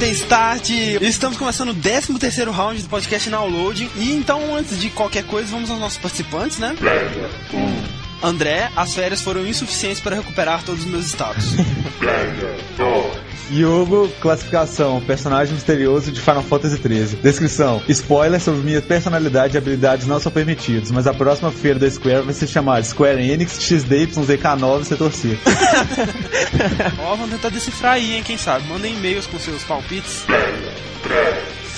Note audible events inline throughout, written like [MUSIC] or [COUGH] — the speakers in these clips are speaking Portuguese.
Apertem Start! Estamos começando o 13 terceiro round do podcast Download. E então, antes de qualquer coisa, vamos aos nossos participantes, né? André, as férias foram insuficientes para recuperar todos os meus status. [LAUGHS] Yugo, classificação, personagem misterioso de Final Fantasy XIII. Descrição, spoiler sobre minha personalidade e habilidades não são permitidos, mas a próxima feira da Square vai se chamar Square Enix XDYZK9 Setor C. [LAUGHS] Ó, vamos tentar decifrar aí, hein, quem sabe. Mandem e-mails com seus palpites.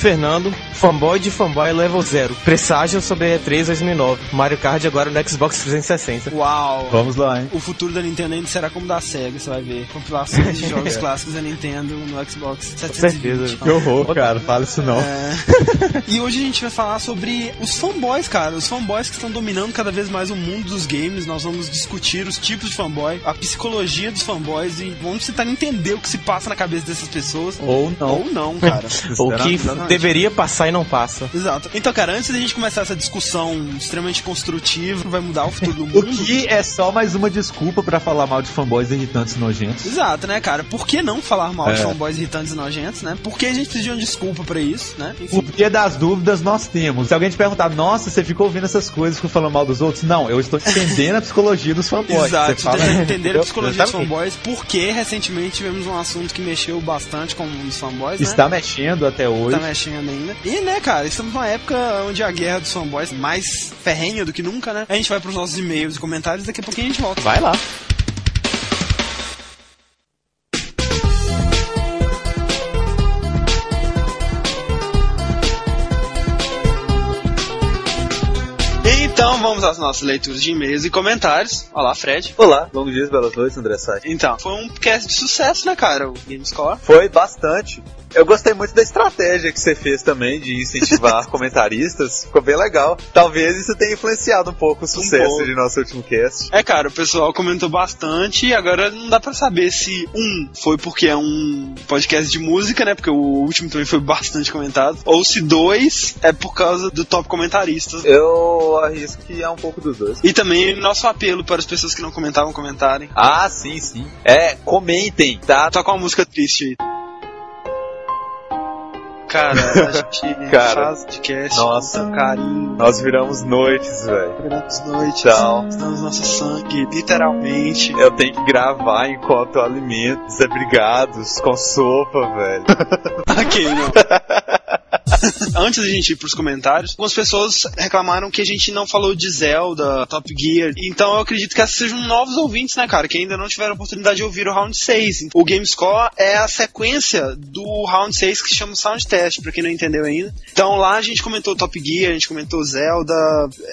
Fernando, fanboy de fanboy level 0. Presságio sobre E3 2009. Mario Kart agora no Xbox 360. Uau! Vamos lá, hein? O futuro da Nintendo ainda será como da SEGA, você vai ver. Compilações de [LAUGHS] jogos clássicos da Nintendo no Xbox 720. certeza. Que horror, cara, fala isso não. É. [LAUGHS] e hoje a gente vai falar sobre os fanboys, cara. Os fanboys que estão dominando cada vez mais o mundo dos games. Nós vamos discutir os tipos de fanboy, a psicologia dos fanboys e vamos tentar entender o que se passa na cabeça dessas pessoas. Ou não. Ou não, cara. [LAUGHS] O que. Deveria passar e não passa. Exato. Então, cara, antes da gente começar essa discussão extremamente construtiva, vai mudar o futuro do [LAUGHS] O mundo. que é só mais uma desculpa pra falar mal de fanboys irritantes e nojentos. Exato, né, cara? Por que não falar mal de É. fanboys irritantes e nojentos, né? Por que a gente precisa de uma desculpa pra isso, né? Enfim. O que das dúvidas nós temos. Se alguém te perguntar, nossa, você ficou ouvindo essas coisas, ficou falando mal dos outros? Não, eu estou entendendo a psicologia dos fanboys. Exato, Você fala, entender a psicologia dos fanboys, porque recentemente tivemos um assunto que mexeu bastante com os fanboys, né? Está mexendo até hoje. Tá mexendo ainda. E, né, cara, estamos numa época onde a guerra dos fanboys é mais ferrenha do que nunca, né? A gente vai pros nossos e-mails e comentários, daqui a pouquinho a gente volta. Vai lá. Então vamos às nossas leituras de e-mails e comentários. Olá, Fred. Olá, bons dias, belas noites, André Sá. Então, foi um cast de sucesso, né, cara? O Gamescore. Foi bastante. Eu gostei muito da estratégia que você fez também de incentivar [LAUGHS] comentaristas. Ficou bem legal. Talvez isso tenha influenciado um pouco o sucesso pouco. de nosso último cast. É, cara, o pessoal comentou bastante e agora não dá pra saber se, um, foi porque é um podcast de música, né? Porque o último também foi bastante comentado. Ou se dois, é por causa do top comentaristas. Eu arrisco que é um pouco dos dois. E também nosso apelo para as pessoas que não comentavam comentarem. Ah, sim, sim. É, comentem, tá? Toca uma música triste aí. Cara, a [LAUGHS] gente Cara, faz podcast nossa. com carinho. Nós viramos noites, velho. Viramos noites, Então. damos nosso sangue, literalmente. Eu tenho que gravar enquanto eu alimento desabrigados com sopa, velho. [LAUGHS] Ok, não. [LAUGHS] [LAUGHS] Antes da gente ir pros comentários, algumas pessoas reclamaram que a gente não falou de Zelda, Top Gear. Então eu acredito que sejam novos ouvintes, né, cara? Que ainda não tiveram a oportunidade de ouvir o Round 6. O Gamescore é a sequência do Round 6 que se chama Sound Test, pra quem não entendeu ainda. Então lá a gente comentou Top Gear, a gente comentou Zelda,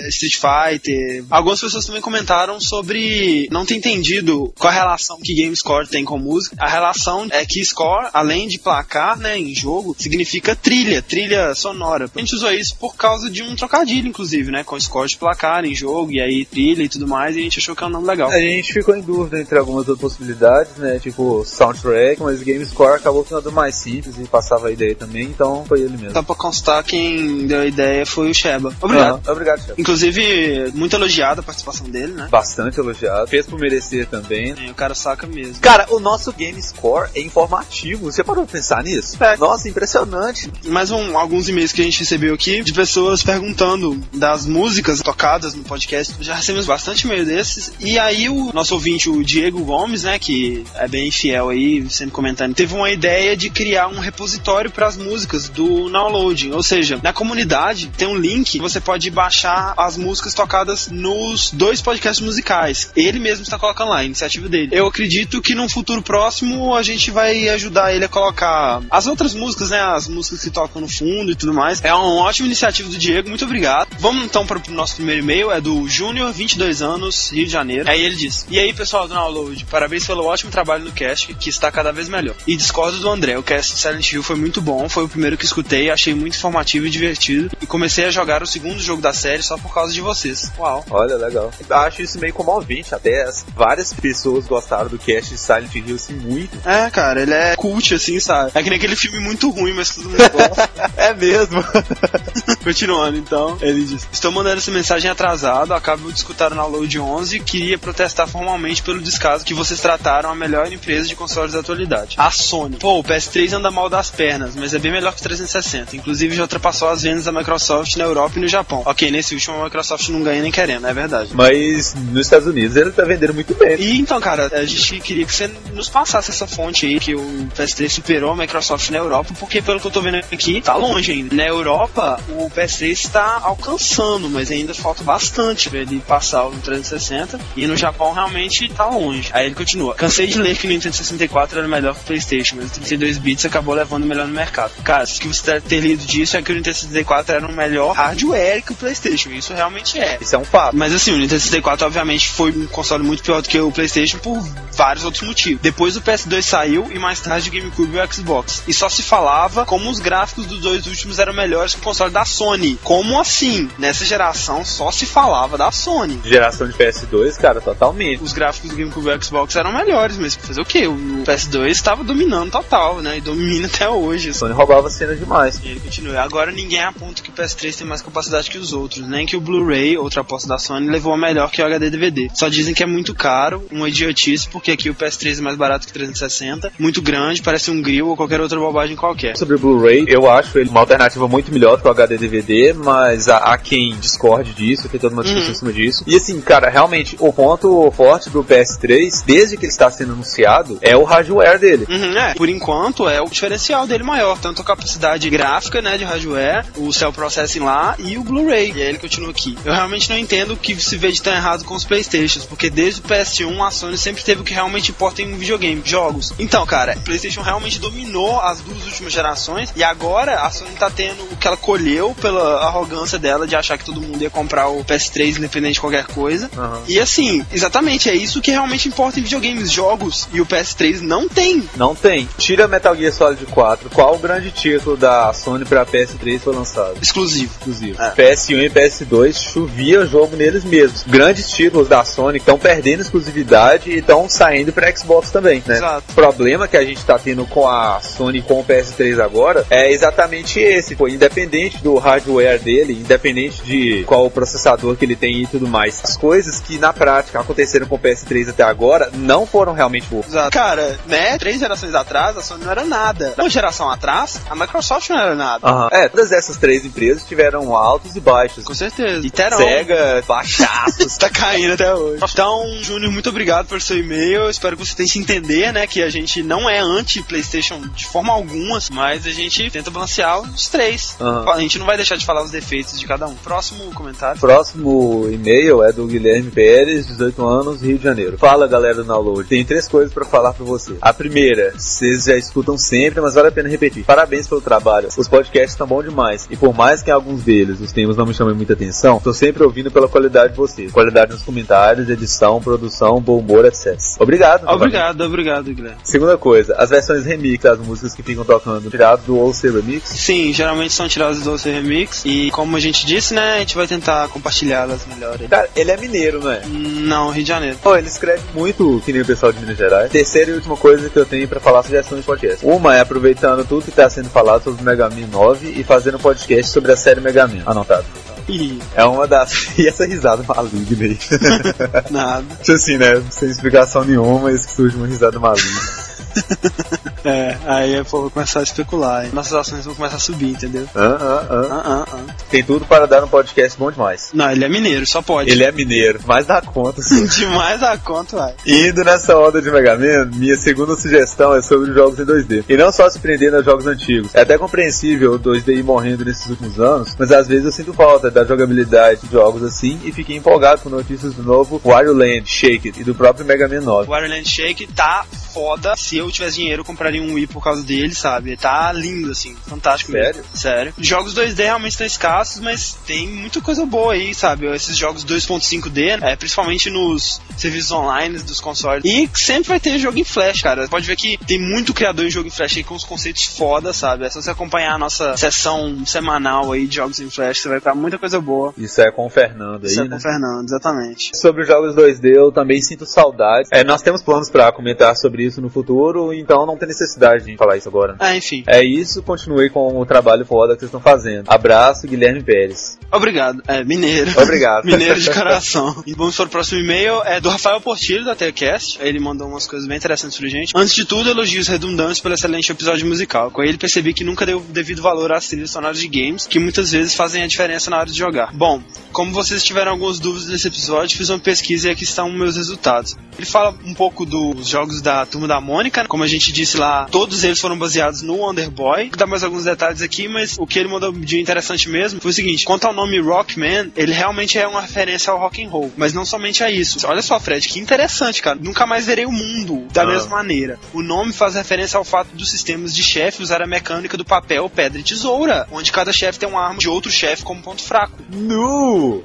Street Fighter. Algumas pessoas também comentaram sobre não ter entendido qual a relação que Gamescore tem com música. A relação é que score, além de placar, né, em jogo, significa trilha, trilha sonora. A gente usou isso por causa de um trocadilho, inclusive, né, com score de placar em jogo, e aí trilha e tudo mais, e a gente achou que é um nome legal. A gente ficou em dúvida entre algumas outras possibilidades, né? Tipo soundtrack, mas GameScore acabou sendo mais simples e passava a ideia também, então foi ele mesmo. Só pra constar, quem deu a ideia foi o Sheba. Obrigado. Obrigado, chefe. Inclusive, muito elogiada a participação dele, né? Bastante elogiado. Fez por merecer também. É, o cara saca mesmo. Cara, o nosso GameScore é informativo. Você parou pra pensar nisso? É. Nossa, impressionante. mais um, alguns e-mails que a gente recebeu aqui de pessoas perguntando das músicas tocadas no podcast. Já recebemos bastante e-mail desses. E aí o nosso ouvinte, o Diego Gomes, né, que é bem fiel aí, sempre comentando, teve uma ideia de criar um repositório para as músicas do downloading. Ou seja, na comunidade tem um link que você pode baixar as músicas tocadas nos dois podcasts musicais. Ele mesmo está colocando lá, a iniciativa dele. Eu acredito que num futuro próximo a gente vai ajudar ele a colocar as outras músicas, né, as músicas que tocam no fundo mundo e tudo mais. É uma ótima iniciativa do Diego, muito obrigado. Vamos então para o nosso primeiro e-mail, é do Júnior, 22 anos, Rio de Janeiro. Aí ele diz: E aí, pessoal do Download, parabéns pelo ótimo trabalho no cast, que está cada vez melhor. E discordo do André, o cast de Silent Hill foi muito bom, foi o primeiro que escutei, achei muito informativo e divertido. E comecei a jogar o segundo jogo da série só por causa de vocês. Uau. Olha, legal. Acho isso meio comovente, até as- várias pessoas gostaram do cast de Silent Hill assim muito. É, cara, ele é cult, assim, sabe? É que nem aquele filme muito ruim, mas todo mundo gosta. [LAUGHS] É mesmo. [LAUGHS] Continuando, então, ele diz: Estou mandando essa mensagem atrasado, acabo de escutar o Download 11 e queria protestar formalmente pelo descaso que vocês trataram a melhor empresa de consoles da atualidade, a Sony. Pô, o PS3 anda mal das pernas, mas é bem melhor que o 360. Inclusive já ultrapassou as vendas da Microsoft na Europa e no Japão. Ok, nesse último a Microsoft não ganha nem querendo, é verdade. Mas nos Estados Unidos ele tá vendendo muito bem. E então, cara, a gente queria que você nos passasse essa fonte aí, que o PS3 superou a Microsoft na Europa, porque pelo que eu tô vendo aqui, tá longe ainda. Na Europa, o PS3 está alcançando, mas ainda falta bastante pra ele passar o 360. E no Japão realmente tá longe. Aí ele continua. Cansei de ler que o Nintendo 64 era melhor que o PlayStation, mas o 32 bits acabou levando melhor no mercado. Cara, o que você deve ter lido disso é que o Nintendo 64 era um melhor hardware que o PlayStation. Isso realmente é. Isso é um fato. Mas assim, o Nintendo 64 obviamente foi um console muito pior do que o PlayStation por vários outros motivos. Depois o PS2 saiu e mais tarde o GameCube e o Xbox. E só se falava como os gráficos dos dois últimos eram melhores que o console da Sony. Como assim? Nessa geração só se falava da Sony. Geração de PS2, cara, totalmente. Os gráficos do GameCube e Xbox eram melhores, mas fazer o quê? O PS2 estava dominando total, né? E domina até hoje. A Sony roubava cena demais. E ele continua. Agora ninguém aponta que o PS3 tem mais capacidade que os outros, nem que o Blu-ray, outra aposta da Sony, levou a melhor que o HD DVD. Só dizem que é muito caro, uma idiotice, porque aqui o PS3 é mais barato que o 360, muito grande, parece um grill ou qualquer outra bobagem qualquer. Sobre o Blu-ray, eu acho ele uma alternativa muito melhor do que o HD DVD, mas há, quem discorde disso, tem toda uma discussão Uhum. em cima disso. E assim, cara, realmente, o ponto forte do PS3, desde que ele está sendo anunciado, é o hardware dele. Uhum, é. Por enquanto, é o diferencial dele maior. Tanto a capacidade gráfica, né, de hardware, o cell processing lá e o Blu-ray. E aí ele continua aqui. Eu realmente não entendo o que se vê de tão errado com os Playstations, porque desde o PS1 a Sony sempre teve o que realmente importa em um videogame, jogos. Então, cara, o PlayStation realmente dominou as duas últimas gerações e agora a Sony tá tendo o que ela colheu pela arrogância dela de achar que todo mundo ia comprar o PS3 independente de qualquer coisa. Aham. E assim, exatamente, é isso que realmente importa em videogames, jogos. E o PS3 não tem. Não tem. Tira Metal Gear Solid 4. Qual o grande título da Sony pra PS3 foi lançado? Exclusivo. Exclusivo. É. PS1 e PS2 chovia jogo neles mesmos. Grandes títulos da Sony estão perdendo exclusividade e estão saindo pra Xbox também, né? Exato. O problema que a gente tá tendo com a Sony e com o PS3 agora é exatamente esse. Pô, independente do hardware dele, independente de qual o processador que ele tem e tudo mais, as coisas que na prática aconteceram com o PS3 até agora não foram realmente boas. Exato. Cara, né? Três gerações atrás, a Sony não era nada. Uma geração atrás, a Microsoft não era nada. É, todas essas três empresas tiveram altos e baixos. Com certeza. E terão. Sega, baixaços. [LAUGHS] tá caindo até hoje. Então, Júnior, muito obrigado pelo seu e-mail. Eu espero que você tenha se entender, né? Que a gente não é anti-PlayStation de forma alguma, mas a gente tenta balancear os três. Aham. A gente não vai deixar de falar os defeitos de cada um. Próximo comentário. Próximo e-mail é do Guilherme Pérez, 18 anos, Rio de Janeiro. Fala galera do Download, tem três coisas pra falar pra você. A primeira, vocês já escutam sempre, mas vale a pena repetir. Parabéns pelo trabalho. Os podcasts estão bons demais. E por mais que em alguns deles os temas não me chamem muita atenção, tô sempre ouvindo pela qualidade de vocês. Qualidade nos comentários, edição, produção, bom humor, etc. Obrigado. Obrigado, obrigado, Guilherme. Segunda coisa, as versões remix das músicas que ficam tocando tirado do OC Remix. Sim, geralmente são tiradas do OC Remix. E como a gente disse, né? A gente vai tentar compartilhá-las melhor. aí. Cara, ele é mineiro, não é? Não, Rio de Janeiro. Pô, ele escreve muito que nem o pessoal de Minas Gerais. Terceira e última coisa que eu tenho pra falar sugestões de podcast. Uma é aproveitando tudo que tá sendo falado sobre o Mega Man 9 e fazendo um podcast sobre a série Mega Man. Anotado. É uma das. [LAUGHS] E essa risada maligna aí. nada. [LAUGHS] Tipo assim, né? Sem explicação nenhuma, mas que surge uma risada maligna. [LAUGHS] É, aí o povo vai começar a especular. hein? Nossas ações vão começar a subir, entendeu? Ah, ah, ah. Ah, ah, ah. Tem tudo para dar um podcast bom demais. Não, ele é mineiro, só pode. Ele é mineiro, mas dá conta, sim. [LAUGHS] Demais a conta, vai. Indo nessa onda de Mega Man, minha segunda sugestão é sobre os jogos em 2D. E não só se prendendo a jogos antigos. É até compreensível o 2D ir morrendo nesses últimos anos, mas às vezes eu sinto falta da jogabilidade de jogos assim e fiquei empolgado com notícias do novo Wario Land Shake It e do próprio Mega Man 9. O Wario Land Shake tá foda. Se eu tivesse dinheiro, eu compraria um Wii por causa dele, sabe? Tá lindo, assim, fantástico. Sério? mesmo. Sério. Jogos 2D realmente estão escassos, mas tem muita coisa boa aí, sabe? Esses jogos 2.5D, é, principalmente nos serviços online dos consoles. E sempre vai ter jogo em Flash, cara. Pode ver que tem muito criador em jogo em Flash aí com os conceitos foda, sabe? É só você acompanhar a nossa sessão semanal aí de jogos em Flash, você vai ver muita coisa boa. Isso é com o Fernando aí, Isso é né? com o Fernando, exatamente. Sobre os jogos 2D, eu também sinto saudades. É, nós temos planos pra comentar sobre isso no futuro, então não tem necessidade de falar isso agora. Ah, enfim. É isso, continue com o trabalho foda que vocês estão fazendo. Abraço, Guilherme Pérez. Obrigado. É, mineiro. Obrigado. [LAUGHS] mineiro de coração. E vamos para o próximo e-mail. É do Rafael Portilho, da TCast. Ele mandou umas coisas bem interessantes pra gente. Antes de tudo, elogios redundantes pelo excelente episódio musical. Com ele, percebi que nunca deu devido valor às trilhas sonoras de games, que muitas vezes fazem a diferença na hora de jogar. Bom, como vocês tiveram algumas dúvidas nesse episódio, fiz uma pesquisa e aqui estão meus resultados. Ele fala um pouco dos jogos da Turma da Mônica. Como a gente disse lá, todos eles foram baseados no Wonder Boy. Dar mais alguns detalhes aqui, mas o que ele mandou de interessante mesmo foi o seguinte: quanto ao nome Rockman, ele realmente é uma referência ao rock and roll, mas não somente a isso. Olha só, Fred, que interessante, cara. Nunca mais verei o mundo da Ah. mesma maneira. O nome faz referência ao fato dos sistemas de chefe usar a mecânica do papel, pedra e tesoura, onde cada chefe tem uma arma de outro chefe como ponto fraco. No...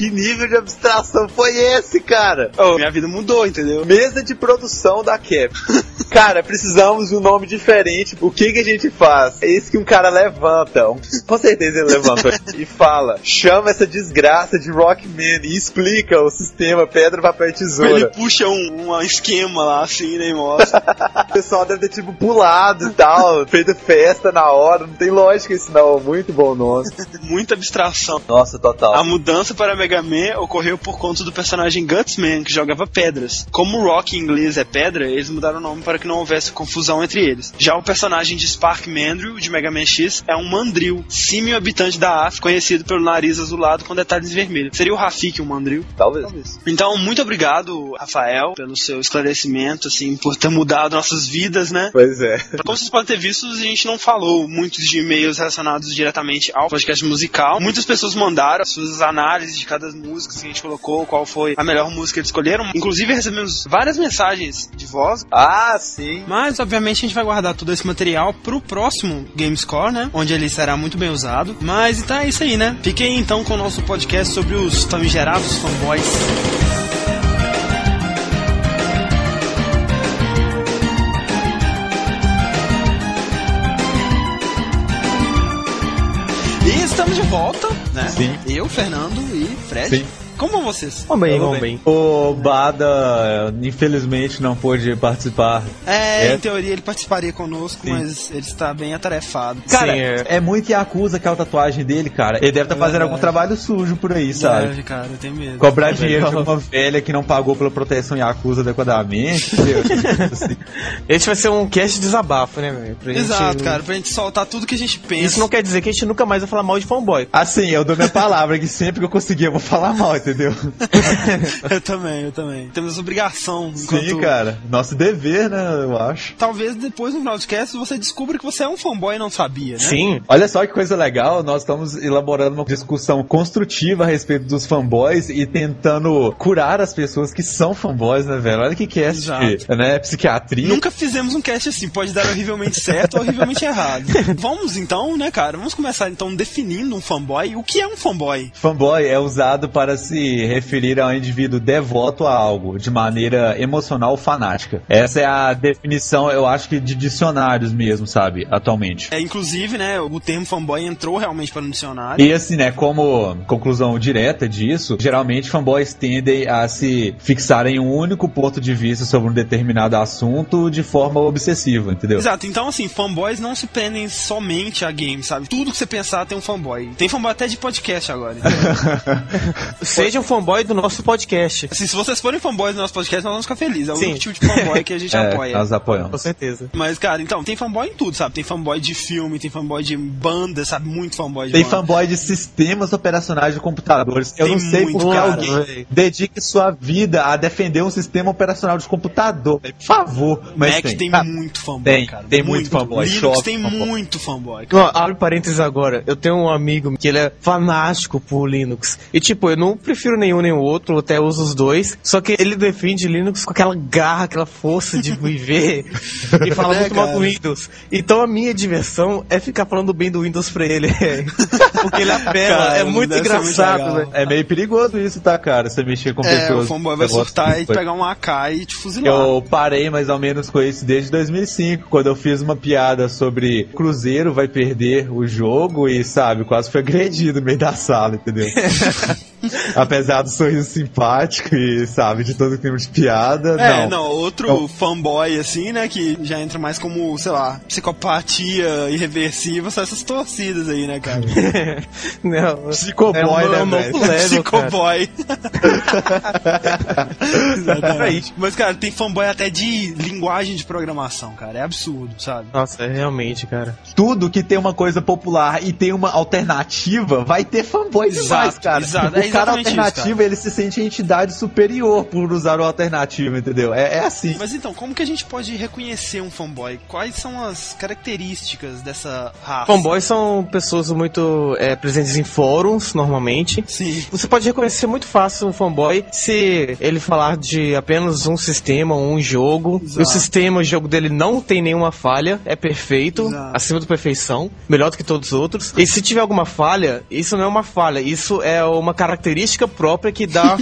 Que nível de abstração foi esse, cara? Oh, minha vida mudou, entendeu? Mesa de produção da Cap. [LAUGHS] cara, precisamos de um nome diferente. O que que a gente faz? É isso que um cara levanta. um- Com certeza ele levanta [LAUGHS] e fala: chama essa desgraça de Rockman e explica o sistema pedra, papel e Ele tesoura. puxa um, um esquema lá assim, né, mostra. [LAUGHS] O pessoal deve ter tipo pulado e tal, feito festa na hora. Não tem lógica isso, não. Muito bom nome. Muita abstração. Nossa, total. A mudança para Mega Man ocorreu por conta do personagem Gutsman, que jogava pedras. Como o Rock em inglês é pedra, eles mudaram o nome para que não houvesse confusão entre eles. Já o personagem de Spark Mandrill, de Mega Man X, é um mandril, símio habitante da África, conhecido pelo nariz azulado com detalhes vermelhos. Seria o Rafik um mandril? Talvez. Então, muito obrigado, Rafael, pelo seu esclarecimento, assim, por ter mudado nossas vidas, né? Pois é. Como vocês podem ter visto, a gente não falou muitos de e-mails relacionados diretamente ao podcast musical. Muitas pessoas mandaram as suas análises de cada música que a gente colocou, qual foi a melhor música que eles escolheram. Inclusive, recebemos várias mensagens de voz. Ah, sim. Mas, obviamente, a gente vai guardar todo esse material pro próximo Gamescore, né? Onde ele será muito bem usado. Mas então é isso aí, né? Fiquem então com o nosso podcast sobre os famigerados fanboys. E estamos de volta, né? Sim. Eu, Fernando e Fred. Sim. Como vão vocês? Vamos bem, vamos bem. O Bada, infelizmente, não pôde participar. É, É. em teoria ele participaria conosco, Sim. mas ele está bem atarefado. Cara, Sim, é. é. muito Yakuza que é a tatuagem dele, cara. Ele deve estar fazendo verdade. algum trabalho sujo por aí, sabe? Deve, cara, eu tenho medo. Cobrar É dinheiro de uma velha que não pagou pela proteção Yakuza adequadamente. Assim. [LAUGHS] Esse vai ser um cast de desabafo, né, velho? Pra gente- Exato, cara, pra gente soltar tudo que a gente pensa. Isso não quer dizer que a gente nunca mais vai falar mal de fanboy. Assim, eu dou minha palavra que sempre que eu conseguir eu vou falar mal, entendeu? [LAUGHS] eu também, eu também. Temos obrigação. enquanto- Sim, cara. Nosso dever, né, eu acho. Talvez depois no final do cast você descubra que você é um fanboy e não sabia, né? Sim. Olha só que coisa legal, nós estamos elaborando uma discussão construtiva a respeito dos fanboys e tentando curar as pessoas que são fanboys, né, velho? Olha que cast, Exato. né? Psiquiatria. Nunca fizemos um cast assim, pode dar horrivelmente certo ou horrivelmente errado. [LAUGHS] Vamos então, né, cara? Vamos começar então definindo um fanboy. O que é um fanboy? Fanboy é usado para se referir ao indivíduo devoto a algo, de maneira emocional ou fanática. Essa é a definição, eu acho que de dicionários mesmo, sabe, atualmente. É, inclusive, né, o termo fanboy entrou realmente para o dicionário. E assim, né, como conclusão direta disso, geralmente fanboys tendem a se fixar em um único ponto de vista sobre um determinado assunto de forma obsessiva, entendeu? Exato, então assim, fanboys não se prendem somente a games, sabe? Tudo que você pensar tem um fanboy. Tem fanboy até de podcast agora. [LAUGHS] Seja um fanboy do nosso podcast. assim, se vocês forem fanboys do nosso podcast, nós vamos ficar felizes. É o Sim. único tipo de fanboy que a gente [LAUGHS] É, apoia. nós Com apoiamos. certeza. Mas, cara, então, tem fanboy em tudo, sabe? Tem fanboy de filme, tem fanboy de banda, sabe? Muito fanboy de Tem banda. fanboy de sistemas operacionais de computadores. Eu Tem não sei muito, por que cara. alguém dedique sua vida a defender um sistema operacional de computador. Por favor. Mas Mac tem. tem, Ah, muito fanboy, tem, cara. tem muito fanboy. Linux Shop, tem fanboy. muito fanboy. Ó, abre parênteses agora. Eu tenho um amigo que ele é fanático por Linux. E tipo, eu não prefiro nenhum nem o outro, até uso os dois. Só que ele defende Linux com aquela garra, aquela força de [LAUGHS] viver e fala É, muito mal cara. do Windows. Então a minha diversão é ficar falando bem do Windows pra ele. [LAUGHS] Porque ele apela, Cara, é muito muito engraçado, legal. velho. É meio perigoso isso, tá, cara? Você mexer com É, pessoas. o fanboy vai surtar e pegar um AK e te fuzilar. Eu parei mais ou menos com isso desde 2005, quando eu fiz uma piada sobre Cruzeiro vai perder o jogo e, sabe, quase foi agredido no meio da sala, entendeu? [LAUGHS] [LAUGHS] Apesar do sorriso simpático e, sabe, de todo clima de piada, É, não. não, outro Não. fanboy, assim, né, que já entra mais como, sei lá, psicopatia irreversível, são essas torcidas aí, né, cara? [LAUGHS] Não, Psicoboy, é um, um né, novo velho? level, cara. Psicoboy. Exatamente. [LAUGHS] Mas, cara, tem fanboy até de linguagem de programação, cara. É absurdo, sabe? Nossa, é realmente, cara. Tudo que tem uma coisa popular e tem uma alternativa, vai ter fanboy demais, Exato, cara. exato. É o cara exatamente isso, alternativo, ele se sente entidade superior por usar o alternativo, entendeu? É, é assim. Mas então, como que a gente pode reconhecer um fanboy? Quais são as características dessa raça? Fanboys são pessoas muito é, presentes em fóruns, normalmente. Sim. Você pode reconhecer muito fácil um fanboy se ele falar de apenas um sistema, um jogo. Exato. O sistema, o jogo dele não tem nenhuma falha, é perfeito, Exato. acima da perfeição, melhor do que todos os outros. E se tiver alguma falha, isso não é uma falha, isso é uma característica própria que dá o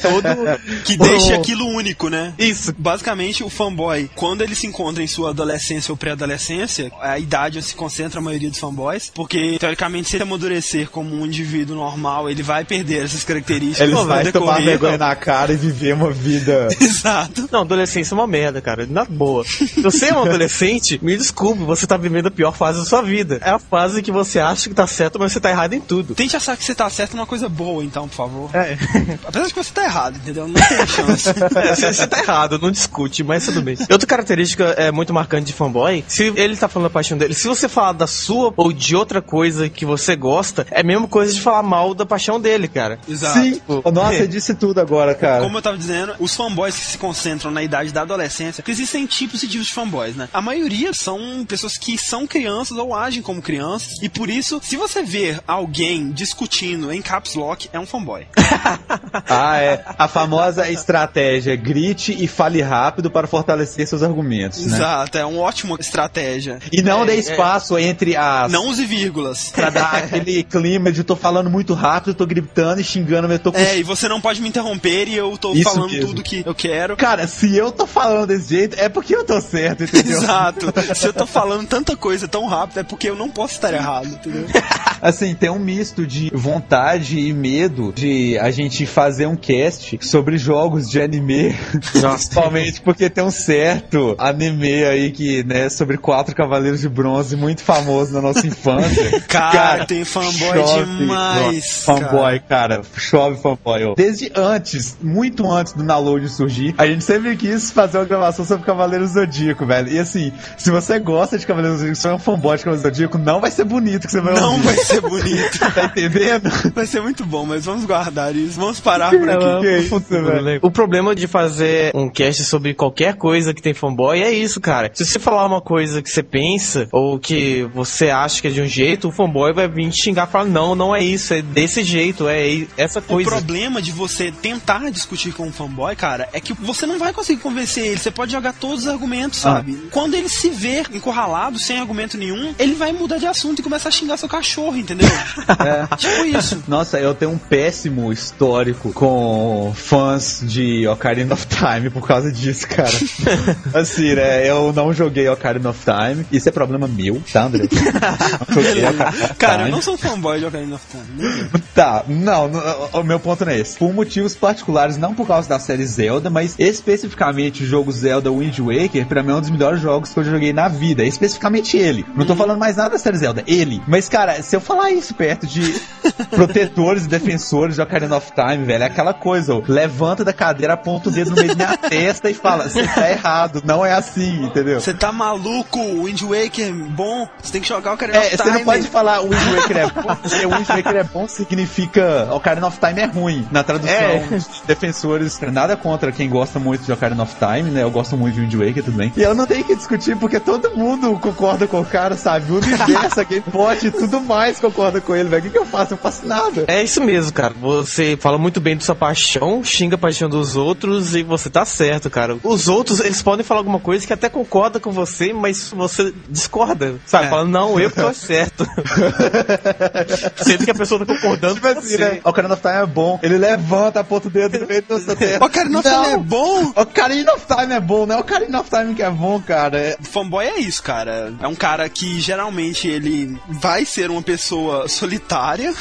todo. [LAUGHS] Que o- deixa aquilo único, né? Isso. Basicamente, o fanboy, quando ele se encontra em sua adolescência ou pré-adolescência, é a idade onde se concentra a maioria dos fanboys, porque, teoricamente, se ele amadurecer como um indivíduo normal, ele vai perder essas características. Ele vai tomar vergonha na cara e viver uma vida. [LAUGHS] Exato. Não, adolescência é uma merda, cara. Na boa. Se você é um adolescente, me desculpe, você tá vivendo a pior fase da sua vida. É a fase que você acha que tá certo, mas você tá errado em tudo. Tente achar que você tá certo numa coisa boa, então, por favor. É. [LAUGHS] Apesar de que você tá errado, entendeu? Não tem chance. [LAUGHS] É, você, você tá errado, não discute, mas tudo bem. [LAUGHS] Outra característica é muito marcante de fanboy, se ele tá falando a paixão dele, se você falar da sua ou de outra coisa que você gosta, é a mesma coisa de falar mal da paixão dele, cara. Exato. Sim. Nossa, você disse tudo agora, cara. Como eu tava dizendo, os fanboys que se concentram na idade da adolescência, porque existem tipos e tipos de fanboys, né? A maioria são pessoas que são crianças ou agem como crianças, e por isso, se você ver alguém discutindo em caps lock, é um fanboy. [LAUGHS] Ah, é. A famosa estratégia grite e fale rápido para fortalecer seus argumentos, né? Exato, é uma ótima estratégia. E não É, dê é. espaço entre as. Não use vírgulas. Pra dar [LAUGHS] aquele clima de tô falando muito rápido, tô gritando e xingando, mas eu tô com. É, e você não pode me interromper e eu tô Isso falando mesmo. tudo que eu quero. Cara, se eu tô falando desse jeito, é porque eu tô certo, entendeu? Exato. [LAUGHS] Se eu tô falando tanta coisa tão rápido, é porque eu não posso estar errado, entendeu? Assim, tem um misto de vontade e medo de a gente fazer um cast sobre jogos de anime. [LAUGHS] Principalmente porque tem um certo anime aí que, né, sobre quatro cavaleiros de bronze muito famoso na nossa infância. [LAUGHS] Cara, tem fanboy demais, Nossa, Fanboy, cara. Chove fanboy. ó. Desde antes, muito antes do download surgir, a gente sempre quis fazer uma gravação sobre Cavaleiros Zodíaco, velho. E assim, se você gosta de Cavaleiros Zodíaco, se você é um fanboy de Cavaleiros Zodíaco, não vai ser bonito que você vai Não ouvir. vai ser bonito. [LAUGHS] Tá entendendo? Vai ser muito bom, mas vamos guardar isso. Vamos parar por [LAUGHS] aqui. que é? O problema de fazer um cast sobre qualquer coisa que tem fanboy é isso, cara. Se você falar uma coisa que você pensa ou que você acha que é de um jeito, o fanboy vai vir te xingar e falar: não, não é isso, é desse jeito, é essa O coisa. problema de você tentar discutir com um fanboy, cara, é que você não vai conseguir convencer ele. Você pode jogar todos os argumentos, Ah. sabe? Quando ele se ver encurralado, sem argumento nenhum, ele vai mudar de assunto e começar a xingar seu cachorro, entendeu? [LAUGHS] Tipo isso. Nossa, eu tenho um péssimo histórico com fãs de Ocarina of Time por causa disso, cara. [LAUGHS] assim, né? Eu não joguei Ocarina of Time. Isso é problema meu, tá, André? [LAUGHS] Cara, eu não sou fanboy de Ocarina of Time. Tá, não, o meu ponto não é esse. Por motivos particulares, não por causa da série Zelda, mas especificamente o jogo Zelda Wind Waker, pra mim é um dos melhores jogos que eu joguei na vida. Especificamente ele. Não tô falando mais nada da série Zelda, ele. Mas, cara, se eu falar isso perto de [LAUGHS] protetores e defensores de Ocarina of Time, velho, é aquela coisa, ó, levanta da cadeira, aponta o dedo no meio da minha [LAUGHS] testa e fala, você tá errado, não é assim, entendeu? Você tá maluco? O Wind Waker bom? Você tem que jogar o Ocarina É, of você Time. não pode falar o Wind Waker é bom, [LAUGHS] porque o Wind Waker é bom significa Ocarina of Time é ruim. Na tradução É. defensores, nada contra quem gosta muito de Ocarina of Time, né? Eu gosto muito de Wind Waker, bem. E eu não tenho que discutir, porque todo mundo concorda com o cara, sabe? O universo, a GamePod e tudo mais concorda com ele, velho. O que, que eu faço? Eu faço nada. É isso Eu preso, cara. Você fala muito bem da sua paixão, xinga a paixão dos outros e você tá certo, cara. Os outros, eles podem falar alguma coisa que até concorda com você, mas você discorda, sabe? É. Fala, não, eu tô [LAUGHS] certo. Sendo que a pessoa tá concordando Tipo com assim, você. né? Ocarina of Time é bom. Ele levanta, aponta o dedo no meio do seu terra. Ocarina of Time é bom? Ocarina of Time é bom, não é Ocarina of Time que é bom, cara. É- Fanboy é isso, cara. É um cara que geralmente ele vai ser uma pessoa solitária,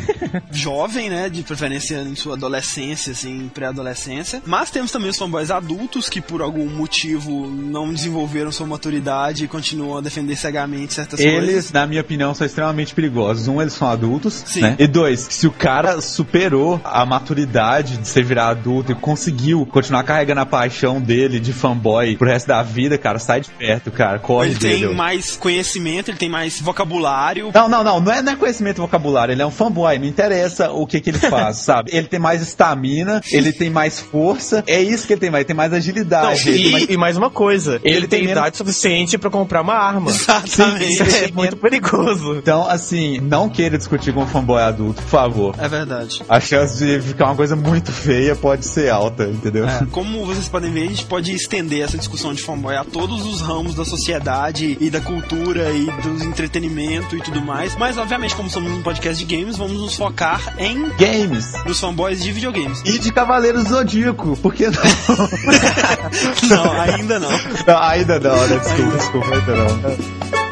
[LAUGHS] jovem, né? De preferência em sua adolescência, assim, pré-adolescência. Mas temos também os fanboys adultos que por algum motivo não desenvolveram sua maturidade e continuam a defender cegamente certas Eles, coisas. na minha opinião, são extremamente perigosos. Um, eles são adultos, Sim. né? E dois, se o cara superou a maturidade de ser virar adulto e conseguiu continuar carregando a paixão dele de fanboy pro resto da vida, cara, sai de perto, cara, corre Ele dele. tem mais conhecimento, ele tem mais vocabulário. Não, não, não, não é, não é conhecimento vocabulário, ele é um fanboy, não interessa o que que ele faz, [LAUGHS] sabe? Ele tem mais estamina, ele tem mais força, é isso que ele tem mais, ele tem mais Não, agilidade. ele tem mais- e, e mais uma coisa, ele, Ele tem, tem menos- idade suficiente pra comprar uma arma. Exatamente. Isso é muito perigoso. Então, assim, não queira discutir com um fanboy adulto, por favor. É verdade. A chance de ficar uma coisa muito feia pode ser alta, entendeu? É, como vocês podem ver, a gente pode estender essa discussão de fanboy a todos os ramos da sociedade e da cultura e do entretenimento e tudo mais. Mas, obviamente, como somos um podcast de games, vamos nos focar em Games. nos fanboys de videogames. E de Cavaleiro Zodíaco, por que não? [LAUGHS] Não, ainda não. não ainda não, né? Desculpa, desculpa, ainda não.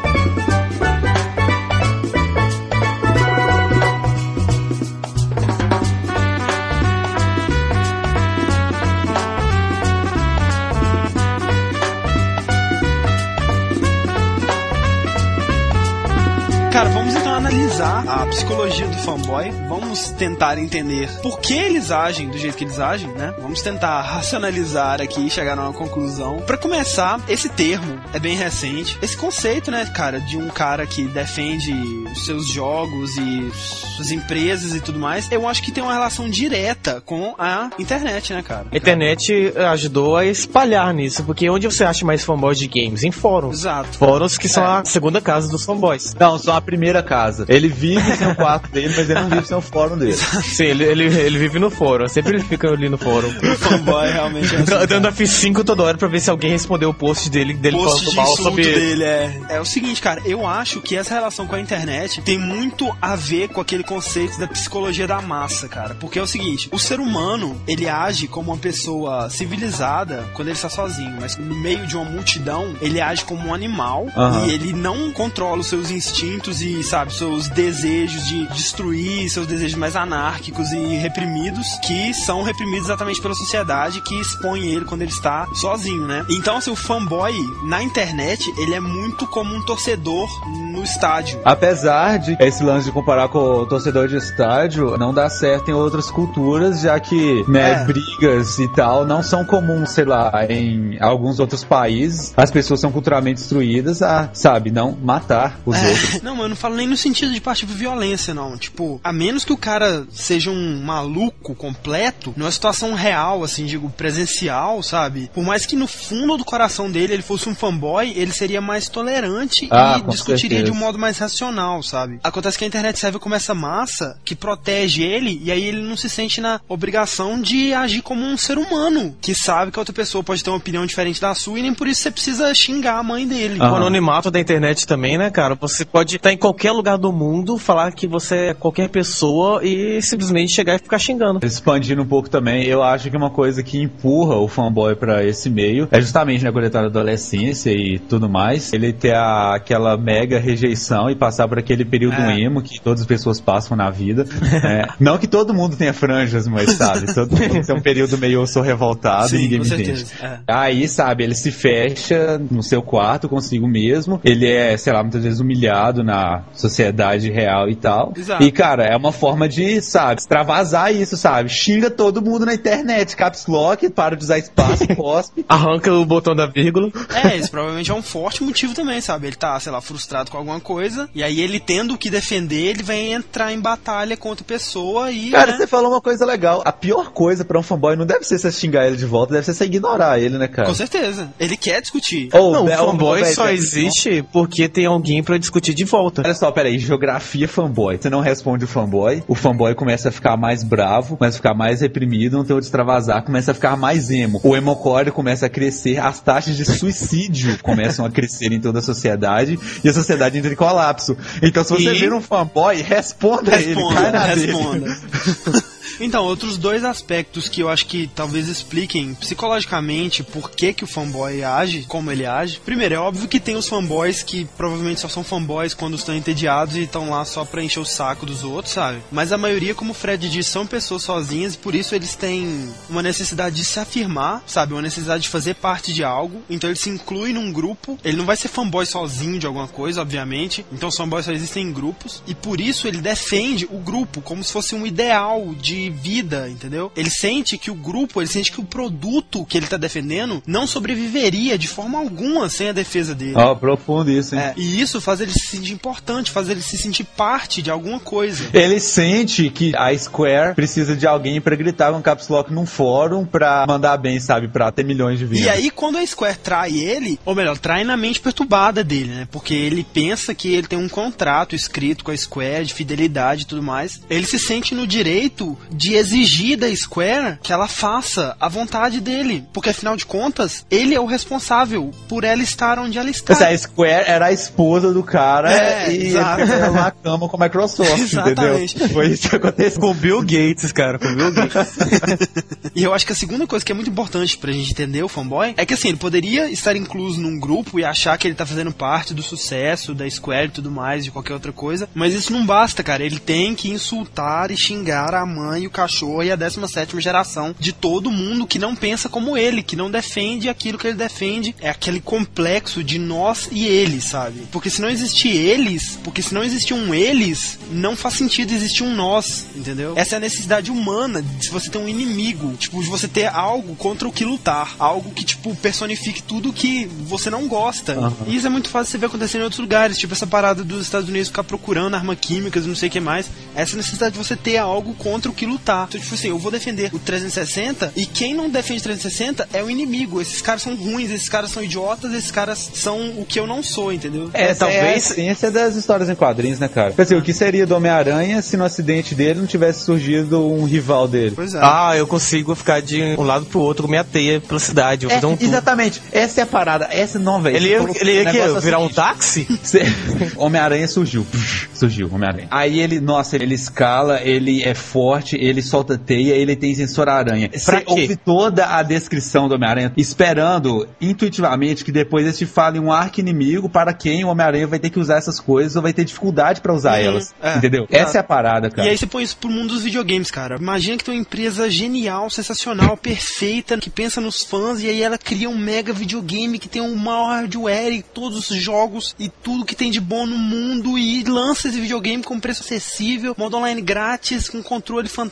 Analisar a psicologia do fanboy. Vamos tentar entender por que eles agem do jeito que eles agem, né? Vamos tentar racionalizar aqui e chegar numa conclusão. Pra começar, esse termo é bem recente. Esse conceito, né, cara, de um cara que defende os seus jogos e suas empresas e tudo mais, eu acho que tem uma relação direta com a internet, né, cara? A internet ajudou a espalhar nisso, porque onde você acha mais fanboys de games? Em fóruns. Exato. Fóruns que são É. a segunda casa dos fanboys. Não, só a primeira casa. Ele vive sem o quarto dele, mas ele não vive sem o fórum dele. Sim, ele, ele, ele vive no fórum. Sempre ele fica ali no fórum. [LAUGHS] O fanboy realmente é assim, Dando cara. F5 toda hora pra ver se alguém respondeu o post dele, dele post falando de mal insulto sobre ele. dele é. É o seguinte, cara, eu acho que essa relação com a internet tem muito a ver com aquele conceito da psicologia da massa, cara. Porque é o seguinte, o ser humano, ele age como uma pessoa civilizada quando ele está sozinho, mas no meio de uma multidão, ele age como um animal Aham. e ele não controla os seus instintos e, sabe, seus desejos de destruir, seus desejos mais anárquicos e reprimidos, que são reprimidos exatamente pela sociedade que expõe ele quando ele está sozinho, né? Então, assim, o fanboy na internet, ele é muito como um torcedor no estádio. Apesar de esse lance de comparar com o torcedor de estádio não dá certo em outras culturas, já que, né, É. brigas e tal não são comuns, sei lá, em alguns outros países. As pessoas são culturalmente instruídas a, sabe, não matar os outros. É, não, eu não falo nem no sentido de partir pra violência, não. Tipo, a menos que o cara seja um maluco completo, numa situação real, assim, digo, presencial, sabe? Por mais que no fundo do coração dele ele fosse um fanboy, ele seria mais tolerante Ah, e com discutiria certeza. de um modo mais racional, sabe? Acontece que a internet serve como essa massa que protege ele e aí ele não se sente na obrigação de agir como um ser humano, que sabe que a outra pessoa pode ter uma opinião diferente da sua e nem por isso você precisa xingar a mãe dele. Ah. O anonimato da internet também, né, cara? Você pode estar em qualquer lugar do mundo, falar que você é qualquer pessoa e simplesmente chegar e ficar xingando. Expandindo um pouco também, eu acho que uma coisa que empurra o fanboy pra esse meio é justamente né, quando ele tá na adolescência e tudo mais, ele ter a- aquela mega rejeição e passar por aquele período É. emo que todas as pessoas passam na vida. [LAUGHS] É, não que todo mundo tenha franjas, mas sabe, todo mundo tem um período meio eu sou revoltado e Sim, ninguém com me entende. É. Aí, sabe, ele se fecha no seu quarto consigo mesmo. Ele é, sei lá, muitas vezes humilhado na sociedade real e tal. Exato. E, cara, é uma forma de, sabe, extravasar isso, sabe? Xinga todo mundo na internet, caps lock, para de usar espaço, [LAUGHS] cospe. Arranca o botão da vírgula. É, isso provavelmente é um forte motivo também, sabe? Ele tá, sei lá, frustrado com alguma coisa, e aí ele tendo o que defender, ele vai entrar em batalha com outra pessoa e. Cara, né? você falou uma coisa legal. A pior coisa pra um fanboy não deve ser você xingar ele de volta, deve ser você ignorar ele, né, cara? Com certeza. Ele quer discutir. Ou, Não, o fanboy só existe porque tem alguém pra discutir de volta. volta. Olha só, peraí, geografia fanboy. Você não responde o fanboy, o fanboy começa a ficar mais bravo, começa a ficar mais reprimido, não tem onde extravasar, começa a ficar mais emo. O emocore começa a crescer, as taxas de suicídio [LAUGHS] começam a crescer em toda a sociedade e a sociedade entra em colapso. Então, se você E- um fanboy, responda, ele, cai na Responda, dele. responda. [LAUGHS] Então, outros dois aspectos que eu acho que talvez expliquem psicologicamente por que, que o fanboy age, como ele age. Primeiro, é óbvio que tem os fanboys que provavelmente só são fanboys quando estão entediados e estão lá só pra encher o saco dos outros, sabe? Mas a maioria, como o Fred disse, são pessoas sozinhas e por isso eles têm uma necessidade de se afirmar, sabe? Uma necessidade de fazer parte de algo. Então ele se inclui num grupo. Ele não vai ser fanboy sozinho de alguma coisa, obviamente. Então os fanboys só existem em grupos. E por isso ele defende o grupo como se fosse um ideal de vida, entendeu? Ele sente que o grupo, ele sente que o produto que ele tá defendendo não sobreviveria de forma alguma sem a defesa dele. Ó, profundo isso, hein? É, e isso faz ele se sentir importante, faz ele se sentir parte de alguma coisa. Ele sente que a Square precisa de alguém pra gritar com caps lock num fórum pra mandar bem, sabe? Pra ter milhões de vendas. E aí, quando a Square trai ele, ou melhor, trai na mente perturbada dele, né? Porque ele pensa que ele tem um contrato escrito com a Square de fidelidade e tudo mais. Ele se sente no direito de exigir da Square que ela faça a vontade dele. Porque afinal de contas, ele é o responsável por ela estar onde ela está. Assim, a Square era a esposa do cara É, e exato. ele uma cama com a Microsoft, [LAUGHS] Exatamente. entendeu? Foi isso que aconteceu. Com Bill Gates, cara, com Bill Gates. [LAUGHS] E eu acho que a segunda coisa que é muito importante pra gente entender o fanboy é que assim, ele poderia estar incluso num grupo e achar que ele tá fazendo parte do sucesso da Square e tudo mais, de qualquer outra coisa, mas isso não basta, cara. Ele tem que insultar e xingar a mãe, o cachorro e a 17 geração de todo mundo que não pensa como ele, que não defende aquilo que ele defende. É aquele complexo de nós e eles, sabe? Porque se não existir eles, porque se não existir um eles, não faz sentido existir um nós, entendeu? Essa é a necessidade humana de se você ter um inimigo, tipo, de você ter algo contra o que lutar, algo que, tipo, personifique tudo que você não gosta. E isso é muito fácil você ver acontecer em outros lugares, tipo essa parada dos Estados Unidos ficar procurando armas químicas e não sei o que mais. Essa necessidade de você ter algo contra o que lutar. Então, tipo assim, eu vou defender o 360 e quem não defende o 360 é o inimigo. Esses caras são ruins, esses caras são idiotas, esses caras são o que eu não sou, entendeu? Essa é a talvez- essência das histórias em quadrinhos, né, cara? Quer dizer, o que seria do Homem-Aranha se no acidente dele não tivesse surgido um rival dele? Pois é. Ah, eu consigo ficar de um lado pro outro com minha teia pela cidade. Eu É, um tour. exatamente. Essa é a parada. Essa não, velho. Ele ia, ele ia que, é virar um táxi? [LAUGHS] Homem-Aranha surgiu. Surgiu, Homem-Aranha. Aí ele, nossa, ele escala, ele é forte, ele solta teia, ele tem sensor aranha. Pra Você quê? ouve toda a descrição do Homem-Aranha, esperando intuitivamente que depois eles te falem um arco inimigo para quem o Homem-Aranha vai ter que usar essas coisas ou vai ter dificuldade pra usar Uhum, elas. é, entendeu? exato. Essa é a parada, cara. E aí você põe isso pro mundo dos videogames, cara. Imagina que tem uma empresa genial, sensacional, perfeita, que pensa nos fãs e aí ela cria um mega videogame que tem um maior hardware e todos os jogos e tudo que tem de bom no mundo e lança esse videogame com preço acessível, modo online grátis, com controle fantástico.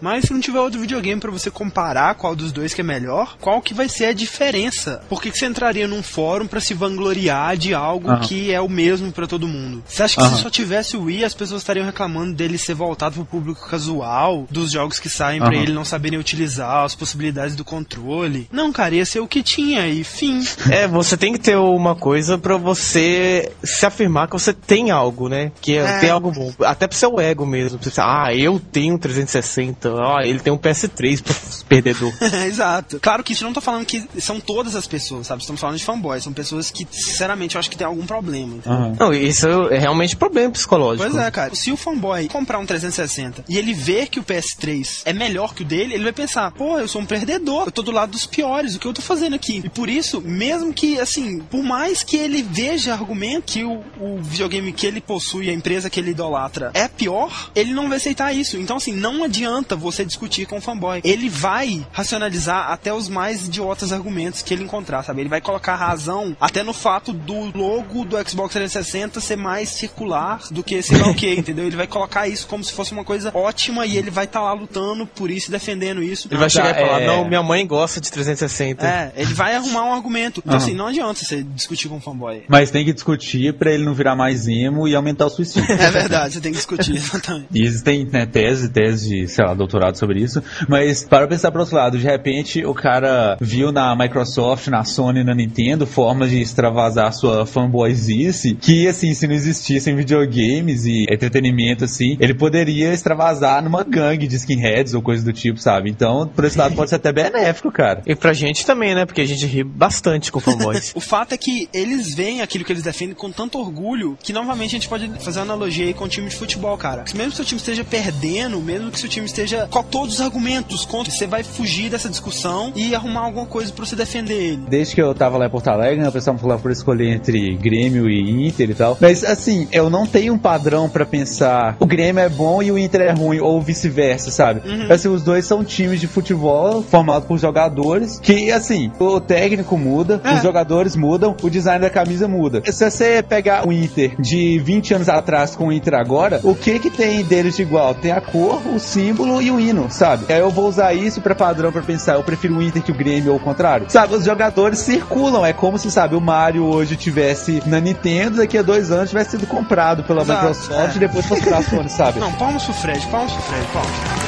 Mas se não tiver outro videogame pra você comparar qual dos dois que é melhor, qual que vai ser a diferença? Por que, que você entraria num fórum pra se vangloriar de algo Aham. que é o mesmo pra todo mundo? Você acha que Aham. se só tivesse o Wii, as pessoas estariam reclamando dele ser voltado pro público casual, dos jogos que saem pra Aham. ele não saberem utilizar, as possibilidades do controle? Não, cara, ia ser o que tinha e fim. É, você tem que ter uma coisa pra você se afirmar que você tem algo, né? Que É. tem algo bom. Até pro seu ego mesmo. Pra você, ah, eu tenho um 360. Ah, ele tem um PS3 pro perdedor. [LAUGHS] Exato. Claro que isso não tô falando que são todas as pessoas, sabe? Estamos falando de fanboys, são pessoas que, sinceramente, eu acho que tem algum problema. Aham. Não, isso é realmente problema psicológico. Pois é, cara. Se o fanboy comprar um 360 e ele ver que o PS3 é melhor que o dele, ele vai pensar, pô, eu sou um perdedor, eu tô do lado dos piores, o que eu tô fazendo aqui? E por isso, mesmo que, assim, por mais que ele veja argumento que o, o videogame que ele possui, a empresa que ele idolatra, é pior, ele não vai aceitar isso. Então, assim, não adianta você discutir com o fanboy. Ele vai racionalizar até os mais idiotas argumentos que ele encontrar, sabe? Ele vai colocar razão até no fato do logo do Xbox 360 ser mais circular do que sei lá o que, entendeu? Ele vai colocar isso como se fosse uma coisa ótima e ele vai estar lá lutando por isso, defendendo isso. Ele vai chegar e falar, é. não, minha mãe gosta de 360. É, ele vai arrumar um argumento. Então, Aham. assim, não adianta você discutir com um fanboy. Mas tem que discutir pra ele não virar mais emo e aumentar o suicídio. [LAUGHS] É verdade, você tem que discutir, [LAUGHS] exatamente. E existem né, teses e teses de, sei lá, doutorado sobre isso. Mas para pensar pro outro lado, de repente o cara viu na Microsoft, na Sony, na Nintendo formas de extravasar sua fanboyzice que, assim, se não existissem videogames e entretenimento, assim, ele poderia extravasar numa gangue de skinheads ou coisa do tipo, sabe? Então, por esse lado pode ser até benéfico, cara. E pra gente também, né? Porque a gente ri bastante com fanboys. [LAUGHS] O fato é que eles veem aquilo que eles defendem com tanto orgulho que novamente a gente pode fazer uma analogia aí com o time de futebol, cara. Mesmo que seu time esteja perdendo, mesmo que seu time esteja com todos os argumentos contra, você vai fugir dessa discussão e arrumar alguma coisa pra você defender ele. Desde que eu tava lá em Porto Alegre, né, o pessoal falava por escolher entre Grêmio e Inter e tal. Mas assim, eu não tenho um padrão pra pensar o Grêmio é bom e o Inter é ruim, ou vice-versa, sabe? Assim, os dois são times de futebol formados por jogadores que, assim, o técnico muda, É. os jogadores mudam, o design da camisa muda. Se você pegar o Inter de 20 anos atrás com o Inter agora, o que que tem deles de igual? Tem a cor, o símbolo e o hino, sabe? Aí eu vou usar isso pra padrão pra pensar, eu prefiro o Inter que o Grêmio ou o contrário. Sabe, os jogadores circulam, é como se, sabe, o Mario hoje tivesse na Nintendo, daqui a dois anos tivesse sido comprado pela Exato, Microsoft é. e depois fosse pra Sony, sabe? Não, palmas pro Fred, palmas pro Fred, palmas.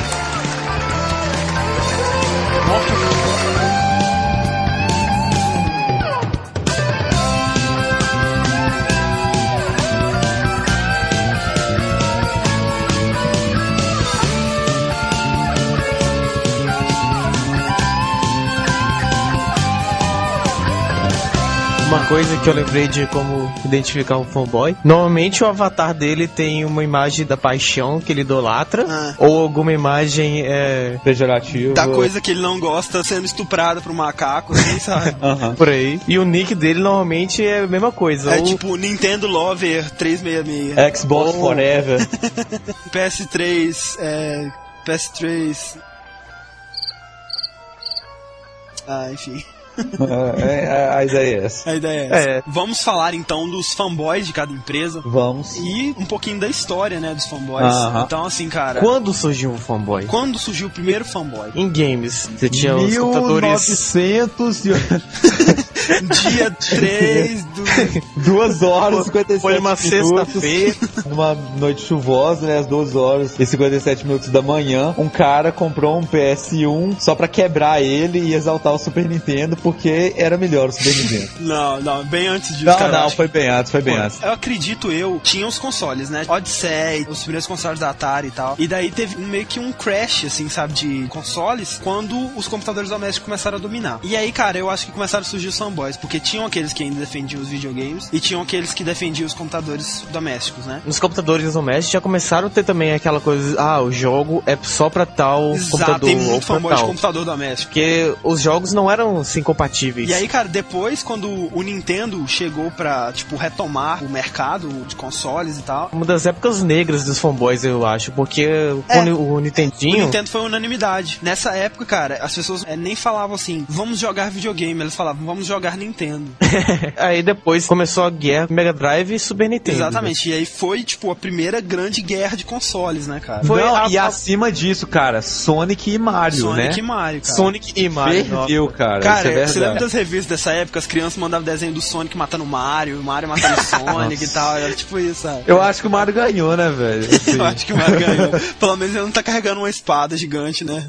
Coisa que eu lembrei de como identificar um fanboy. Normalmente o avatar dele tem uma imagem da paixão que ele idolatra, Ah. ou alguma imagem é, Pejorativo. Da coisa que ele não gosta sendo estuprado por um macaco, assim, [LAUGHS] sabe? Por aí. E o nick dele normalmente é a mesma coisa. É ou- tipo Nintendo Lover 366. Xbox Ou Forever. [LAUGHS] PS3, é, PS3. Ah, enfim. É, é, a ideia é essa. A ideia é essa. É. Vamos falar então dos fanboys de cada empresa. Vamos. E um pouquinho da história, né, dos fanboys. Aham. Então, assim, cara, Quando surgiu um fanboy? quando surgiu o primeiro fanboy? Em games, você tinha os computadores 1900 e... [LAUGHS] Dia 3 do. [LAUGHS] 2 horas e 57 Foi uma sexta-feira. Numa noite chuvosa, né? Às 2 horas e 57 minutos da manhã, um cara comprou um PS1 só pra quebrar ele e exaltar o Super Nintendo porque era melhor o Super [LAUGHS] Nintendo. Não, não, bem antes disso, não, cara. não, foi bem antes, foi bem antes. Eu acredito eu, tinha os consoles, né? Odyssey, os primeiros consoles da Atari e tal. E daí teve meio que um crash, assim, sabe, de consoles, quando os computadores domésticos começaram a dominar. E aí, cara, eu acho que começaram a surgir os fanboys, porque tinham aqueles que ainda defendiam os videogames e tinham aqueles que defendiam os computadores domésticos, né? Nos computadores domésticos já começaram a ter também aquela coisa, ah, o jogo é só pra tal Exato, computador tem ou muito fanboy de computador doméstico. Porque os jogos não eram assim compatíveis. E aí, cara, depois, quando o Nintendo chegou pra, tipo, retomar o mercado de consoles e tal, Uma das épocas negras dos fanboys, eu acho, porque É. o O Nintendinho. Nintendo foi unanimidade. Nessa época, cara, as pessoas eh, nem falavam assim, vamos jogar videogame, elas falavam, vamos jogar Nintendo. [LAUGHS] aí depois começou a guerra Mega Drive e Super Nintendo. Exatamente. E aí foi, tipo, a primeira grande guerra de consoles, né, cara? Foi Não, a- e acima disso, cara, Sonic e Mario, Sonic né? e Mario, cara. Sonic e Mario. Perdeu, cara. Cara, isso é você lembra das revistas dessa época? As crianças mandavam desenho do Sonic matando o Mario, o Mario matando o [LAUGHS] Sonic e tal. Era tipo isso, sabe? Eu acho que o Mario ganhou, né, velho? [LAUGHS] Assim. Eu acho que o Mario ganhou. Pelo menos ele não tá carregando uma espada gigante, né?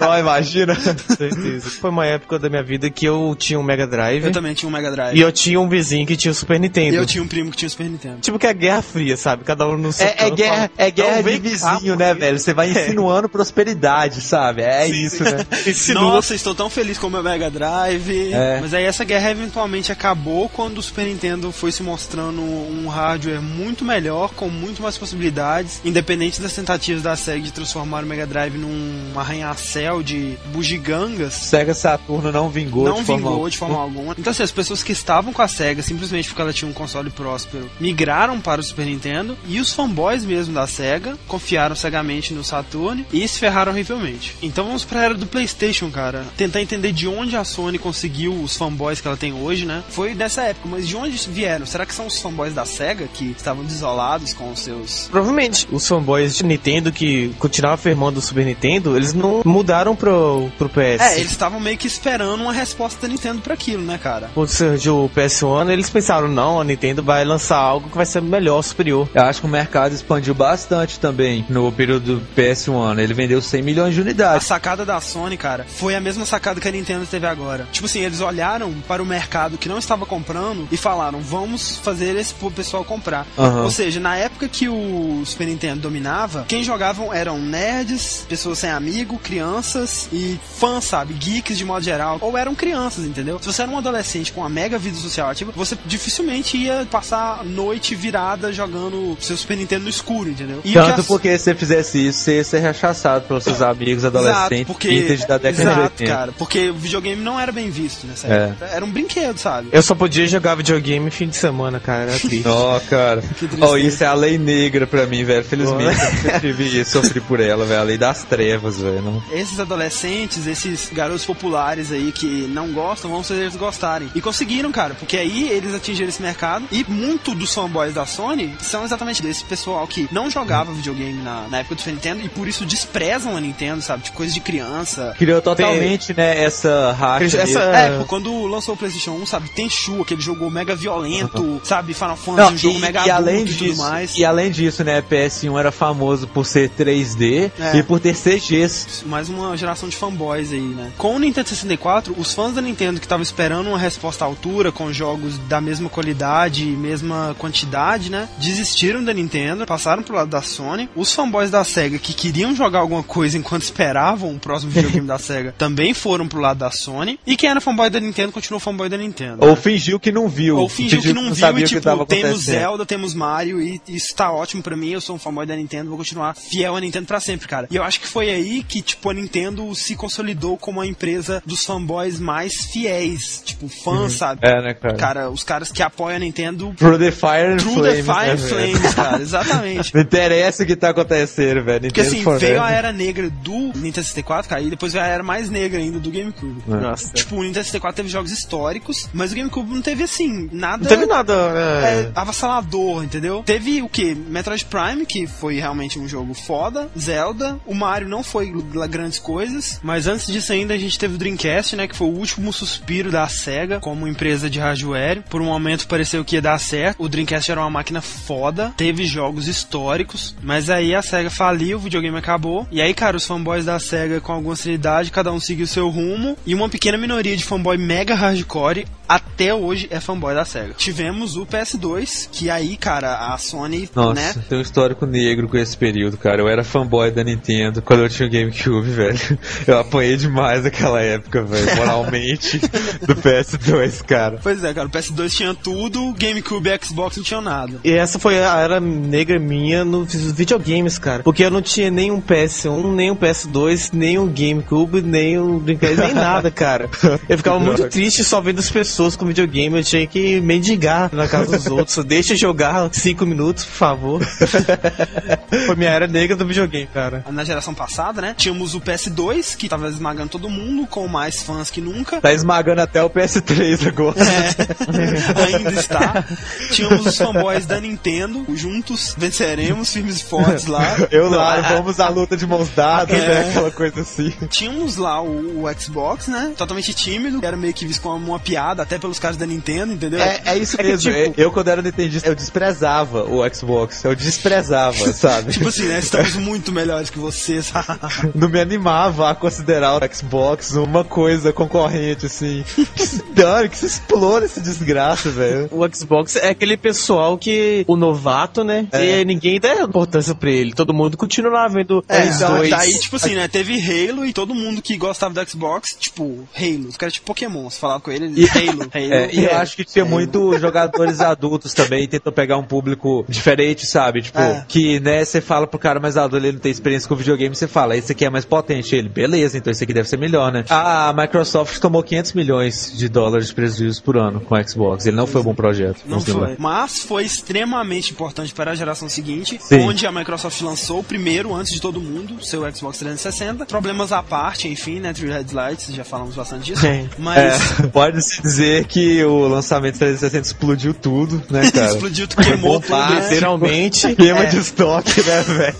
Ó, imagina. certeza. Foi uma época da minha vida que eu tinha um Mega Drive Eu também tinha um Mega Drive. e eu tinha um vizinho que tinha o Super Nintendo. Eu tinha um primo que tinha o Super Nintendo. Tipo que é Guerra Fria, sabe? Cada um no seu É, é guerra, é guerra "Não, de vizinho, né, porque-" velho? Você vai insinuando prosperidade, sabe? É isso, né? [LAUGHS] Insinua- Nossa, estou tão feliz com o meu Mega Drive. É. Mas aí essa guerra eventualmente acabou quando o Super Nintendo foi se mostrando um hardware muito melhor, com muito mais possibilidades, independente das tentativas da SEGA de transformar o Mega Drive num arranha-céu de bugigangas. Sega Saturno não vingou não de forma vingou alguma. de forma alguma. Então, assim, as pessoas que estavam com a SEGA simplesmente porque ela tinha um console próspero migraram para o Super Nintendo e os fanboys mesmo da SEGA confiaram cegamente no Saturn e se ferraram horrivelmente. Então vamos pra era do PlayStation, cara. Tentar entender de onde a Sony conseguiu os fanboys que ela tem hoje, né? Foi dessa época, mas de onde vieram? Será que são os fanboys da SEGA que estavam desolados com os seus. Provavelmente os fanboys de Nintendo que continuavam afirmando o Super Nintendo, eles não mudaram pro, pro PS. É, eles estavam meio que esperando uma resposta da Nintendo pra aquilo. Aquilo, né, cara? Quando surgiu o PS1, eles pensaram, não, a Nintendo vai lançar algo que vai ser melhor, superior. Eu acho que o mercado expandiu bastante também no período do PS1. Ele vendeu 100 milhões de A unidades. sacada da Sony, cara, foi a mesma sacada que a Nintendo teve agora. Tipo assim, eles olharam para o mercado que não estava comprando e falaram, vamos fazer esse pessoal comprar. Aham. Ou seja, na época que o Super Nintendo dominava, quem jogavam eram nerds, pessoas sem amigo, crianças e fãs, sabe? Geeks de modo geral. Ou eram crianças, entendeu? Se você era um adolescente com uma mega vida social ativa, você dificilmente ia passar noite virada jogando seu Super Nintendo no escuro, entendeu? E Tanto porque se você fizesse isso, você ia ser rechaçado pelos seus amigos adolescentes Exato, porque, da década exato, de 80. cara, porque o videogame não era bem visto nessa É. época. Era um brinquedo, sabe? Eu só podia jogar videogame fim de semana, cara, era triste. Ó, cara. [LAUGHS] Ó, isso é a lei negra pra mim, velho. Felizmente eu nunca tive isso, sofri por ela, velho. A lei das trevas, velho. Esses adolescentes, esses garotos populares aí que não gostam, vão fazer gostarem. E conseguiram, cara, porque aí eles atingiram esse mercado e muito dos fanboys da Sony são exatamente desse pessoal que não jogava videogame na, na época do Super Nintendo e por isso desprezam a Nintendo, sabe? Tipo, coisa de criança. Criou totalmente, né, essa racha. Essa- mesmo. É, pô, quando lançou o PlayStation 1, sabe, tem Shu, aquele jogo mega violento, sabe, Final Fantasy, Não, um jogo e, mega e além e tudo disso, mais. e além disso, né, PS1 era famoso por ser 3D É. e por ter CGs. mais uma geração de fanboys aí, né? Com o Nintendo 64, os fãs da Nintendo que estavam esperando uma resposta à altura, com jogos da mesma qualidade e mesma quantidade, né? Desistiram da Nintendo, passaram pro lado da Sony. Os fanboys da SEGA que queriam jogar alguma coisa enquanto esperavam o próximo videogame da SEGA [LAUGHS] também foram pro lado da Sony. E quem era fanboy da Nintendo continuou fanboy da Nintendo. Ou fingiu que não viu. Ou fingiu que não viu sabia e o que tipo, temos. Zelda, temos Mario e isso tá ótimo pra mim, eu sou um fanboy da Nintendo, vou continuar fiel à Nintendo pra sempre, cara. E eu acho que foi aí que, tipo, a Nintendo se consolidou como a empresa dos fanboys mais fiéis, tipo, fãs, sabe? É, né, cara? Cara, os caras que apoiam a Nintendo Through the Fire and True the Flames, Fire né? Flames, cara, exatamente. [LAUGHS] Não interessa o que tá acontecendo, velho. Porque assim, veio a era negra do Nintendo 64, cara, e depois veio a era mais negra ainda do GameCube. Nossa. Tipo, o Nintendo 64 teve jogos históricos, mas o GameCube não teve assim, nada. Não teve nada. é, É... avassalador, entendeu? Teve o que? Metroid Prime, que foi realmente um jogo foda. Zelda. O Mario não foi grandes coisas. Mas antes disso ainda a gente teve o Dreamcast, né? Que foi o último suspiro da SEGA como empresa de hardware. Por um momento pareceu que ia dar certo. O Dreamcast era uma máquina foda. Teve jogos históricos. Mas aí a SEGA faliu, o videogame acabou. E aí, cara, os fanboys da SEGA com alguma seriedade, cada um seguiu seu rumo. E uma pequena minoria de fanboy mega hardcore até hoje é fanboy da SEGA. Tivemos o PS2, que aí, cara, a Sony, Nossa, né? tem um histórico negro com esse período, cara. Eu era fanboy da Nintendo quando eu tinha o GameCube, [LAUGHS] velho. Eu apanhei demais naquela época, velho, moralmente, [LAUGHS] do PS2, cara. Pois é, cara, o PS2 tinha tudo, o GameCube e Xbox não tinham nada. E essa foi a era negra minha nos videogames, cara. Porque eu não tinha nem um PS1, nem um PS2, nem um GameCube, nem um Dreamcast, nem nada, cara. Eu ficava muito triste só vendo as pessoas com videogame. Eu tinha que mendigar na casa dos outros. [LAUGHS] Deixa eu jogar cinco minutos, por favor. [LAUGHS] foi minha era negra do videogame, cara. Na geração passada, né? Tínhamos o PS2, que tava esmagando todo mundo, com mais fãs que nunca. Tá esmagando até o PS3 agora. É, [LAUGHS] ainda está. Tínhamos os fanboys da Nintendo, juntos venceremos, firmes e fortes lá. Eu lá, vamos à luta de mãos dadas, É. né? Aquela coisa assim. Tínhamos lá o, o Xbox, né? Totalmente tímido, era meio que visto como uma piada, até pelos caras da Nintendo, entendeu? É, é isso É que, mesmo. tipo- eu, quando era Nintendista, eu desprezava o Xbox. Eu desprezava, [LAUGHS] sabe? Tipo assim, né? Estamos muito melhores que vocês. [LAUGHS] não me animava a considerar o Xbox uma coisa concorrente, assim. Que se dane, que se explore esse desgraça, velho. O Xbox é aquele pessoal que o novato, né? E ninguém dá importância pra ele. Todo mundo continua lá vendo É, os então, dois. daí, tipo assim, né? Teve Halo e todo mundo que gostava do Xbox, tipo, Halo. Os caras tipo Pokémon, você falava com ele, eles, Halo, [LAUGHS] Halo. É, e eu acho que tinha muito jogadores adultos também, tentou pegar um público diferente, sabe? Tipo, É. que, né, você fala pro cara mais adulto, ele não tem experiência com videogame, você fala, esse aqui é mais potente. Ele, beleza, então esse aqui deve ser melhor, né? A Microsoft tomou 500 milhões de dólares de prejuízo por ano com o Xbox. Ele não foi um bom projeto. Não foi. Mas foi extremamente importante para a geração seguinte, Sim. onde a Microsoft lançou primeiro, antes de todo mundo, seu Xbox 360. Problemas à parte, enfim, né? Three Headlights, já falamos bastante disso. Sim. Mas É, [LAUGHS] pode-se dizer que o lançamento 360 explodiu tudo, né, [LAUGHS] cara? explodiu, queimou tudo. Né? Literalmente. [LAUGHS] Queima É. de estoque, né, velho?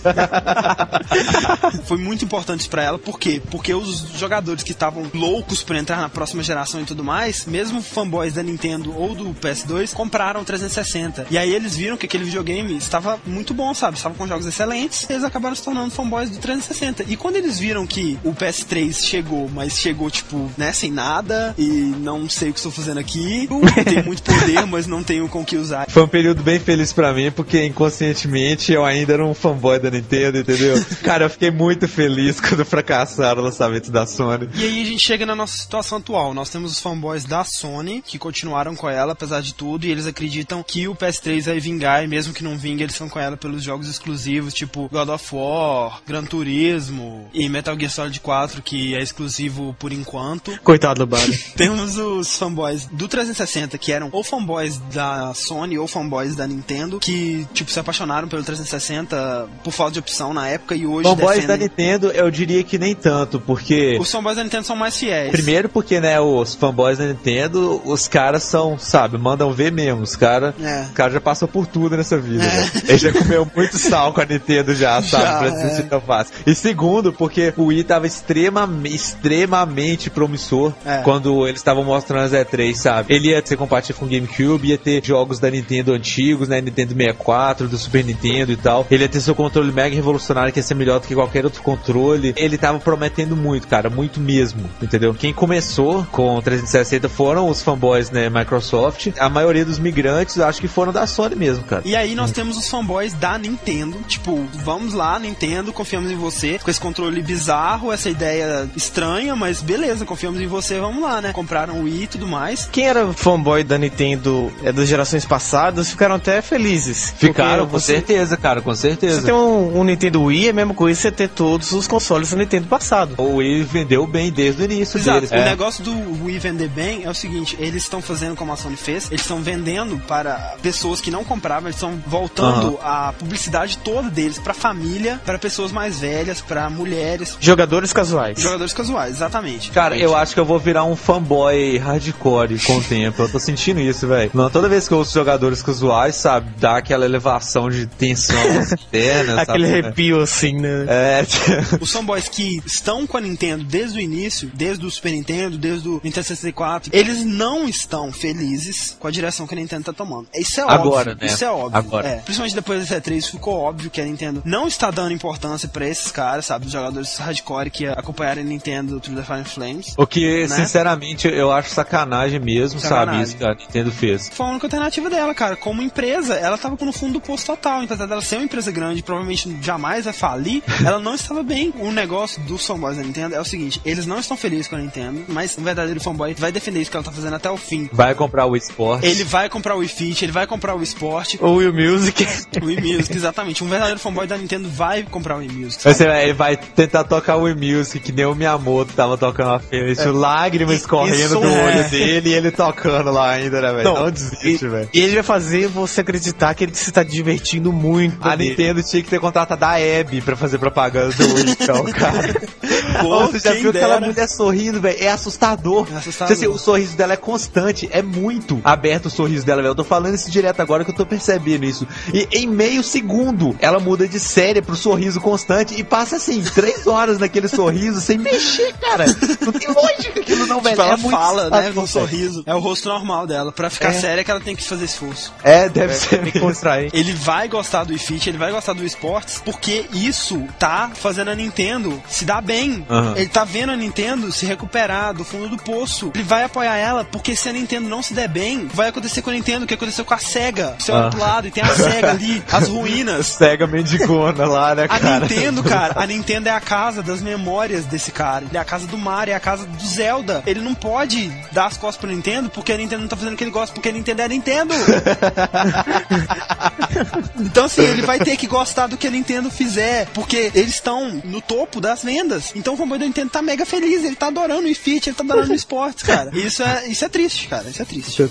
Foi muito importante pra ela, por quê? Porque os jogadores que estavam loucos por entrar na próxima geração geração e tudo mais, mesmo fanboys da Nintendo ou do PS2 compraram o 360. E aí eles viram que aquele videogame estava muito bom, sabe? Estava com jogos excelentes, e eles acabaram se tornando fanboys do 360. E quando eles viram que o PS3 chegou, mas chegou tipo, né, sem nada e não sei o que estou fazendo aqui, [LAUGHS] tem muito poder, mas não tenho com o que usar. Foi um período bem feliz pra mim, porque inconscientemente eu ainda era um fanboy da Nintendo, entendeu? [LAUGHS] Cara, eu fiquei muito feliz quando fracassaram o lançamento da Sony. E aí a gente chega na nossa situação atual. Nós temos os fanboys da Sony, que continuaram com ela, apesar de tudo, e eles acreditam que o PS3 vai vingar, e mesmo que não vingue, eles estão com ela pelos jogos exclusivos, tipo God of War, Gran Turismo e Metal Gear Solid 4, que é exclusivo por enquanto. Coitado do Barry. [LAUGHS] Temos os fanboys do 360, que eram ou fanboys da Sony ou fanboys da Nintendo, que, tipo, se apaixonaram pelo 360 por falta de opção na época e hoje Fanboys da defendem... Nintendo, eu diria que nem tanto, porque. Os fanboys da Nintendo são mais fiéis. Primeiro porque, né, os fanboys da Nintendo, os caras são, sabe, mandam ver mesmo. Os caras É. os caras já passam por tudo nessa vida. né? Ele já comeu muito sal com a Nintendo já, sabe? Já, pra é. tão fácil. E segundo, porque o Wii tava extremamente, extremamente promissor É. quando eles estavam mostrando as E3, sabe? Ele ia ser compatível com o GameCube, ia ter jogos da Nintendo antigos, né? Nintendo 64, do Super Nintendo e tal. Ele ia ter seu controle mega revolucionário que ia ser melhor do que qualquer outro controle. Ele tava prometendo muito, cara, muito mesmo, entendeu? Quem começou com o 360 foram os fanboys, né, Microsoft. A maioria dos migrantes, acho que foram da Sony mesmo, cara. E aí nós temos os fanboys da Nintendo, tipo, vamos lá, Nintendo, confiamos em você, com esse controle bizarro, essa ideia estranha, mas beleza, confiamos em você, vamos lá, né? Compraram o Wii e tudo mais. Quem era fanboy da Nintendo é, das gerações passadas ficaram até felizes. Ficaram, com você, certeza, cara, com certeza. Você tem um, um Nintendo Wii, é a mesma coisa você ter todos os consoles do Nintendo passado. O Wii vendeu bem desde o início Exato. deles. O É. negócio do Wii vender bem é o seguinte, eles estão fazendo como a Sony fez, eles estão vendendo para pessoas que não compravam, eles estão voltando a publicidade toda deles pra família, para pessoas mais velhas, pra mulheres, Jogadores casuais. jogadores casuais, exatamente. Cara, eu acho que eu vou virar um fanboy hardcore com o [LAUGHS] tempo. Eu tô sentindo isso, velho. Não, Toda vez que eu ouço jogadores casuais, sabe, dá aquela elevação de tensão [LAUGHS] interna. Aquele sabe? arrepio assim, né? É, Os fanboys que estão com a Nintendo desde o início, desde o Super Nintendo, desde o Nintendo 64, eles não estão felizes com a direção que a Nintendo tá tomando. Isso é Agora, óbvio. né? Isso é óbvio. Agora. É. Principalmente depois da E3 ficou óbvio que a Nintendo não está dando importância pra esses caras, sabe? Os jogadores hardcore que acompanharam a Nintendo Through the Fire Flames. o que, Né? sinceramente, eu acho sacanagem mesmo, Sacanagem. sabe? Isso que a Nintendo fez. Foi a única alternativa dela, cara. Como empresa, ela tava no fundo do poço total. Apesar dela ser uma empresa grande, provavelmente jamais vai falir, [LAUGHS] ela não estava bem. O negócio dos fanboys da Nintendo é o seguinte: eles não estão felizes com a Nintendo, mas um verdadeiro fanboy vai defender isso que ela tá fazendo até o fim. Vai comprar o eSports. Ele vai comprar o Fit, ele vai comprar o Wii Sport, O Wii Music. [LAUGHS] o Wii Music, exatamente. Um verdadeiro fanboy da Nintendo vai comprar o Wii Music. Ser- Ele vai tentar tocar o Wii Music, que nem o Miyamoto tava tocando a feliz, lágrimas escorrendo isso do é. olho dele e ele tocando lá ainda, né, velho? Não, Não, desiste, velho. e ele vai fazer você acreditar que ele se está divertindo muito. A dele. Nintendo tinha que ter contratado a Abby pra fazer propaganda do Wii, então, cara. [LAUGHS] Pô, você já viu aquela dera. mulher sorrindo, velho? É assustador. É assustador. Tipo assim, o sorriso dela é constante, é muito aberto o sorriso dela, velho. Eu tô falando isso direto agora que eu tô percebendo isso. E em meio segundo, ela muda de série pro sorriso constante e passa assim, três horas naquele sorriso sem mexer, cara. Não tem lógica aquilo não, velho. Tipo, ela é muito fala, né, um sorriso. É o rosto normal dela. Pra ficar É. séria que ela tem que fazer esforço. É, deve ser. Tem que contrair. Ele vai gostar do Wii Fit, ele vai gostar do esportes, porque isso tá fazendo a Nintendo se dar bem. Aham. Ele tá vendo a Nintendo se recuperar do fundo do poço. Ele vai apoiar ela, porque se a Nintendo não se der bem, vai acontecer com a Nintendo o que aconteceu com a SEGA. Você olha Ah. pro lado e tem a SEGA ali, [LAUGHS] as ruínas. Cega mendigona lá, né, A cara? Nintendo, cara, a Nintendo é a casa das memórias desse cara. Ele é a casa do Mario, é a casa do Zelda. Ele não pode dar as costas pra Nintendo porque a Nintendo não tá fazendo o que ele gosta, porque a Nintendo é a Nintendo. [LAUGHS] então, assim, ele vai ter que gostar do que a Nintendo fizer, porque eles estão no topo das vendas. Então o fanboy da Nintendo tá mega feliz, ele tá adorando o Fit, ele tá adorando o [LAUGHS] esportes, cara. [LAUGHS] Isso é, isso é triste, cara, isso é triste.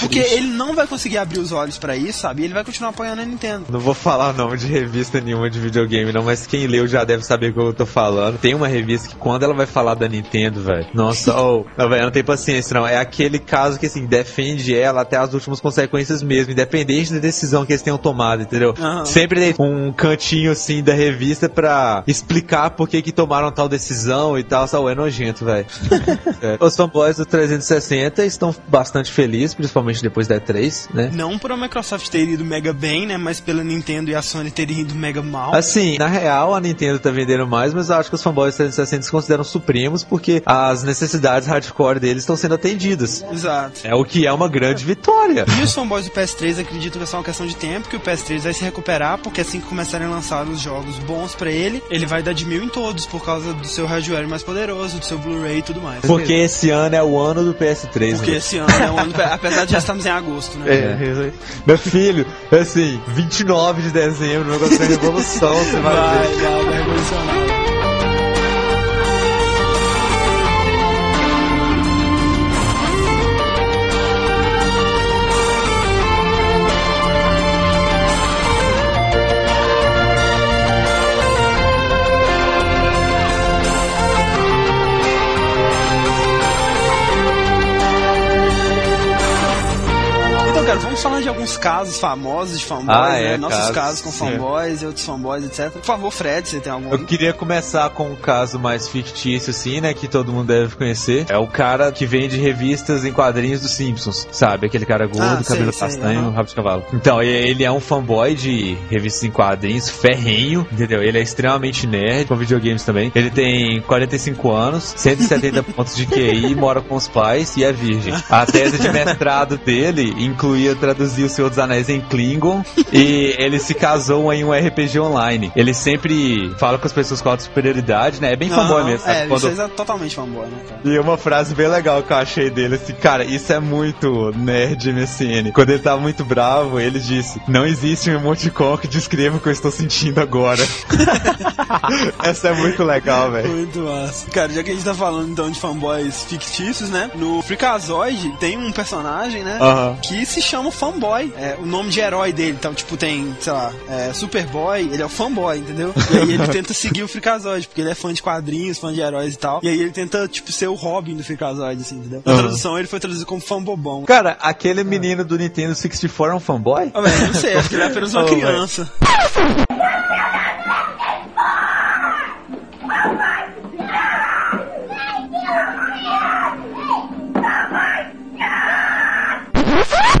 Porque ele não vai conseguir abrir os olhos pra isso, sabe? E ele vai continuar apoiando a Nintendo. Não vou falar nome de revista nenhuma de videogame, não, mas quem leu já deve saber o que eu tô falando. Tem uma revista que quando ela vai falar da Nintendo, velho, nossa, [LAUGHS] oh, não, velho, eu não tenho paciência, não. É aquele caso que, assim, defende ela até as últimas consequências mesmo, independente da decisão que eles tenham tomado, entendeu? Aham. Sempre tem um cantinho, assim, da revista pra explicar por que que tomaram tal decisão e tal, sabe? É nojento, velho. [LAUGHS] é. Os fanboys do 360 estão bastante felizes, principalmente depois da E3, né? Não por a Microsoft ter ido mega bem, né? Mas pela Nintendo e a Sony terem ido mega mal. Assim, na real, a Nintendo tá vendendo mais, mas eu acho que os fanboys do 360 se consideram supremos porque as necessidades hardcore deles estão sendo atendidas. Exato. É o que é uma grande vitória. E os fanboys do PS3 acreditam que é só uma questão de tempo, que o PS3 vai se recuperar, porque assim que começarem a lançar os jogos bons pra ele, ele vai dar de mil em todos, por causa do seu hardware mais poderoso, do seu Blu-ray e tudo mais. Porque esse ano é o ano do PS3. Porque né? esse ano é um ano, apesar de já estamos em agosto, né? É. Meu filho, assim, 29 de dezembro, o negócio é revolução, você vai, Vai, ver. vai, vai revolucionar. Falar de alguns casos famosos de fanboys, Ah, né? é, Nossos casos, casos com sim. fanboys e outros fanboys, etc. Por favor, Fred, você tem algum? Eu queria começar com um caso mais fictício, assim, né? Que todo mundo deve conhecer. É o cara que vende revistas em quadrinhos dos Simpsons, sabe? Aquele cara gordo, Ah, sei, cabelo sei, castanho, aham. rabo de cavalo. Então, ele é um fanboy de revistas em quadrinhos, ferrenho, entendeu? Ele é extremamente nerd, com videogames também. Ele tem 45 anos, 170 pontos de QI, mora com os pais e é virgem. A tese de mestrado dele incluía traduzir o Senhor dos Anéis em Klingon [LAUGHS] e ele se casou em um RPG online. Ele sempre fala com as pessoas com alta superioridade, né? É bem fanboy Aham, mesmo, sabe? É, Quando- isso é totalmente fanboy, né, cara? E uma frase bem legal que eu achei dele, assim, cara, isso é muito nerd MSN. Quando ele tava muito bravo, ele disse, não existe um emoticon que descreva o que eu estou sentindo agora. [LAUGHS] Essa é muito legal, velho. Muito massa. Cara, já que a gente tá falando então de fanboys fictícios, né? No Freakazoid tem um personagem, né? Aham. Que se chama Fanboy. É o nome de herói dele. Então, tipo, tem, sei lá, é, Superboy, ele é o fanboy, entendeu? E aí ele tenta seguir o Freakazoid, porque ele é fã de quadrinhos, fã de heróis e tal. E aí ele tenta, tipo, ser o Robin do Freakazoid, assim, entendeu? Na Aham. tradução ele foi traduzido como fanbobão. Cara, aquele menino do Nintendo 64 é um fanboy? Ah, velho, não sei, acho que ele é apenas uma [LAUGHS] velho. criança. [LAUGHS]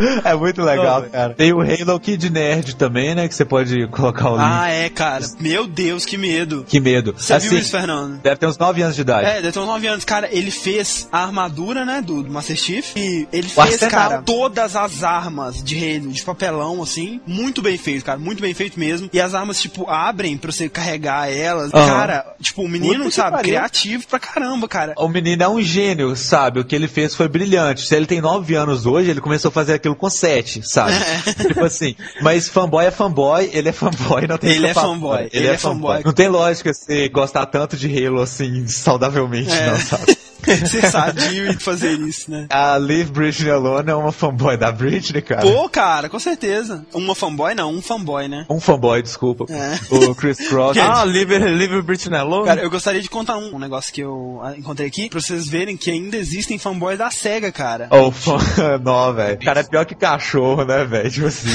[LAUGHS] É muito legal, velho. cara. Tem o Halo Kid Nerd também, né? Que você pode colocar o link. Ah, é, cara. Meu Deus, que medo. Que medo. Você assim, viu isso, Fernando? deve ter uns 9 anos de idade. É, deve ter uns 9 anos. Cara, ele fez a armadura, né, do, do Master Chief. E ele O fez, arsenal. cara, todas as armas de Halo, de papelão, assim. Muito bem feito, cara. Muito bem feito mesmo. E as armas, tipo, abrem pra você carregar elas. Aham. Cara, tipo, o menino, Puta sabe, criativo pra caramba, cara. O menino é um gênio, sabe? O que ele fez foi brilhante. Se ele tem 9 anos hoje, ele começou a fazer aquilo com 7, sabe? [LAUGHS] tipo assim. Mas fanboy é fanboy, ele é fanboy, não tem Ele é fanboy, Ele, é, fanboy. Não tem lógica você gostar tanto de Halo assim, saudavelmente, É. não, sabe? [LAUGHS] [LAUGHS] Ser sadio e fazer isso, né? A Liv Britney Alone é uma fanboy da Britney, cara. Pô, cara, com certeza. Uma fanboy, não, um fanboy, né? Um fanboy, desculpa. É. O Chris Cross. [LAUGHS] Ah, Live, Live Britney Alone? Cara, eu gostaria de contar um, um negócio que eu encontrei aqui, pra vocês verem que ainda existem fanboys da SEGA, cara. Oh, [LAUGHS] fã... Não, velho. O cara é pior que cachorro, né, velho? Tipo assim.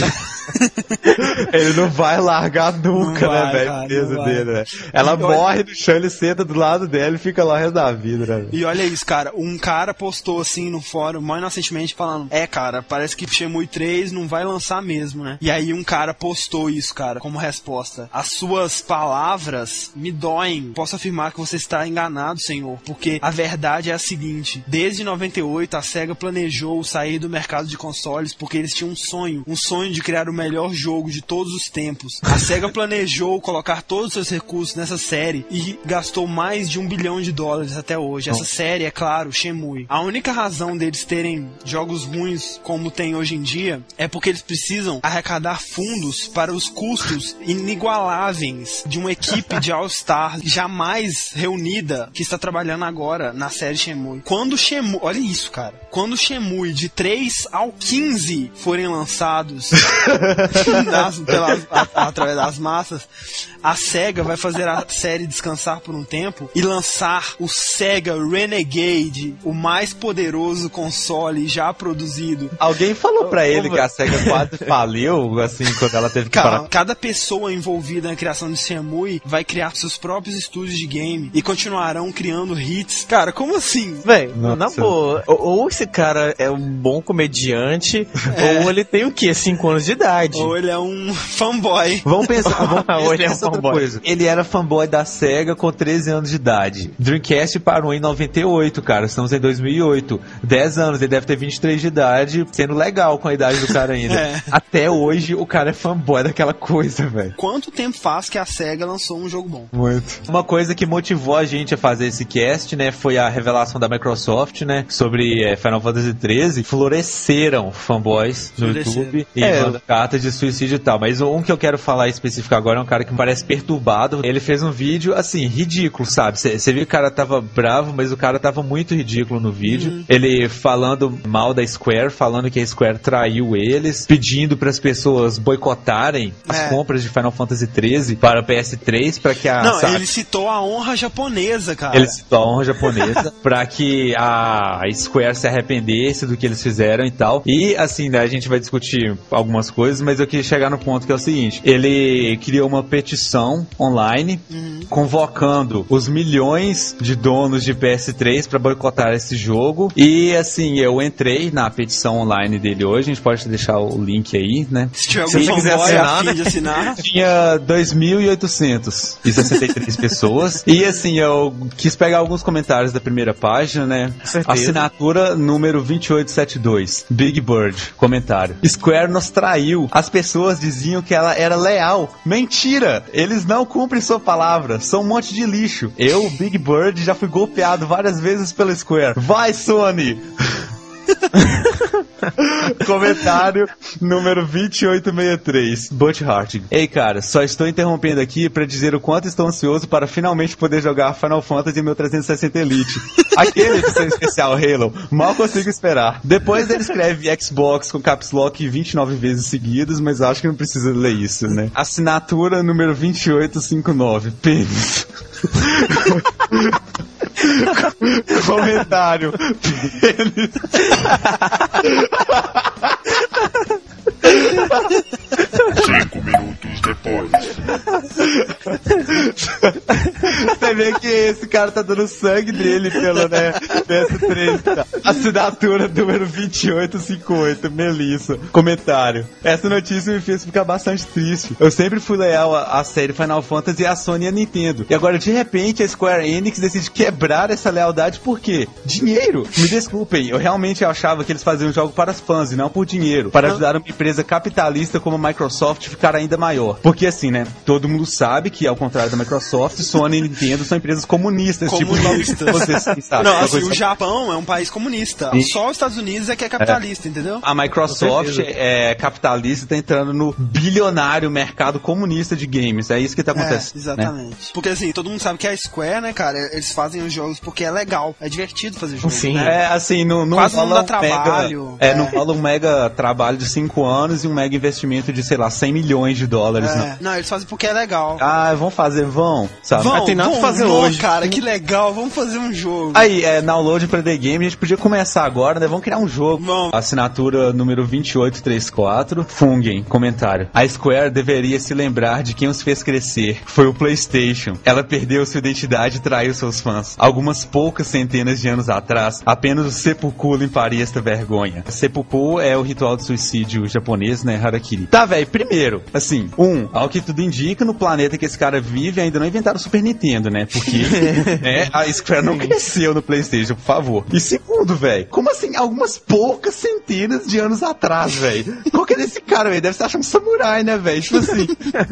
ele não vai largar nunca, Não né, velho? O peso dele, velho. Ela morre no chão, ele senta do lado dela e fica lá o resto da vida, né, velho? E olha isso, cara, um cara postou assim no fórum, mais inocentemente, falando: É, cara, parece que Shenmue 3 não vai lançar mesmo, né? E aí um cara postou isso, cara, como resposta: As suas palavras me doem. Posso afirmar que você está enganado, senhor, porque a verdade é a seguinte: desde 98 a SEGA planejou sair do mercado de consoles porque eles tinham um sonho, um sonho de criar o melhor jogo de todos os tempos. A SEGA planejou colocar todos os seus recursos nessa série e gastou mais de um bilhão de dólares até hoje. Essa série, é claro, Shenmue. A única razão deles terem jogos ruins como tem hoje em dia é porque eles precisam arrecadar fundos para os custos inigualáveis de uma equipe de All-Star [LAUGHS] jamais reunida que está trabalhando agora na série Shenmue. Quando Shenmue, olha isso, cara. Quando Shenmue de 3 ao 15 forem lançados [LAUGHS] nas- pelas- a- através das massas, a SEGA vai fazer a série descansar por um tempo e lançar o SEGA Renegade, o mais poderoso console já produzido. Alguém falou pra ele que a SEGA quase [LAUGHS] faliu, assim, quando ela teve que Cara, parar. cada pessoa envolvida na criação de Shenmue vai criar seus próprios estúdios de game e continuarão criando hits. Cara, como assim? Véi, na boa, ou, esse cara é um bom comediante, [LAUGHS] ou ele tem o quê? 5 anos de idade. Ou ele é um [LAUGHS] fanboy. Vamos pensar, vamos Ou ele é um pensar outra fanboy. coisa. Ele era fanboy da SEGA com 13 anos de idade. Dreamcast parou em 98, cara. Estamos em 2008. 10 anos, ele deve ter 23 de idade, sendo legal com a idade do cara ainda. [LAUGHS] É. Até hoje, o cara é fanboy daquela coisa, velho. Quanto tempo faz que a SEGA lançou um jogo bom? Muito. Uma coisa que motivou a gente a fazer esse cast, né, foi a revelação da Microsoft, né, sobre eh, Final Fantasy XIII. Floresceram fanboys no Floresceram. YouTube e É. cartas de suicídio e tal. Mas um que eu quero falar específico agora é um cara que me parece perturbado. Ele fez um vídeo, assim, ridículo, sabe? Você viu que o cara tava bravo, mas o cara tava muito ridículo no vídeo. Ele falando mal da Square, falando que a Square traiu eles, pedindo para as pessoas boicotarem as É. compras de Final Fantasy XIII para PS3 para que a Não, sabe? ele citou a honra japonesa, cara. Ele citou a honra japonesa [LAUGHS] pra que a Square se arrependesse do que eles fizeram e tal. E assim, né, a gente vai discutir algumas coisas, mas eu queria chegar no ponto que é o seguinte: ele criou uma petição online convocando os milhões de donos de PS3 pra boicotar esse jogo. E assim, eu entrei na petição online dele hoje, a gente pode deixar o link aí, né? Se tiver Se você quiser assinar, né? assinar, [LAUGHS] Tinha 2.863 pessoas. E assim, eu quis pegar alguns comentários da primeira página, né? Assinatura número 2872. Big Bird. Comentário. Square nos traiu. As pessoas diziam que ela era leal. Mentira! Eles não cumprem sua palavra. São um monte de lixo. Eu, Big Bird, já fui golpeado várias vezes pela Square. Vai, Sony! [LAUGHS] Comentário número 2863, Butch Hart. Ei, cara, só estou interrompendo aqui para dizer o quanto estou ansioso para finalmente poder jogar Final Fantasy 1360 Elite. [LAUGHS] Aquele edição especial Halo. Mal consigo esperar. Depois ele escreve Xbox com caps lock 29 vezes seguidas, mas acho que não precisa ler isso, né? Assinatura número 2859, pênis. [LAUGHS] [LAUGHS] Comentário. Pênis. Cinco minutos depois. Você vê que esse cara tá dando sangue dele pelo, né, PS3. Tá? Assinatura número 2858, Melissa. Comentário. Essa notícia me fez ficar bastante triste. Eu sempre fui leal à, série Final Fantasy à Sony e à Nintendo. E agora, de repente, a Square Enix decide quebrar essa lealdade por quê? Dinheiro. Me desculpem, eu realmente achava que eles faziam o jogo para os fãs e não por dinheiro. Para ajudar uma empresa capitalista como a Microsoft ficar ainda maior. Porque assim, né, todo mundo sabe que, ao contrário da Microsoft, Sony e Nintendo são empresas comunistas. Comunistas. Tipo, [LAUGHS] vocês sabem. não, assim, coisa- o Japão é um país comunista. Sim. Só os Estados Unidos é que é capitalista, entendeu? A Microsoft é capitalista e tá entrando no bilionário mercado comunista de games. É isso que tá É, acontecendo. né? exatamente. Porque assim, todo mundo sabe que a Square, né, cara, eles fazem os jogos porque é legal, é divertido fazer jogo. Sim. né? É, assim, não, não Quase não rola dá um mega- trabalho. é, É. não rola um mega trabalho de 5 anos e um mega investimento de, sei lá, 100 milhões de dólares, É. não. Não, eles fazem porque é legal. Ah, vão fazer, vão, sabe? Vão, tem nada vão, pra fazer vão, hoje. cara, que legal, vamos fazer um jogo. Aí, é, download pra The Game, a gente podia começar agora, né? Vamos criar um jogo. Assinatura número 2834, Fungen, comentário. A Square deveria se lembrar de quem os fez crescer. Foi o PlayStation. Ela perdeu sua identidade e traiu seus fãs. Algumas poucas centenas de anos atrás, apenas o seppuku limparia esta vergonha. Seppuku é o ritual de suicídio japonês, né? Harakiri. Tá, velho, primeiro, assim, um, ao que tudo indica, no planeta que esse cara vive, ainda não inventaram o Super Nintendo, né? Porque [LAUGHS] né, a Square não cresceu no PlayStation, por favor. E segundo, velho, como assim, algumas poucas centenas de anos atrás, velho? Qual que é desse cara, velho? Deve estar achando um samurai, né, velho? Tipo assim,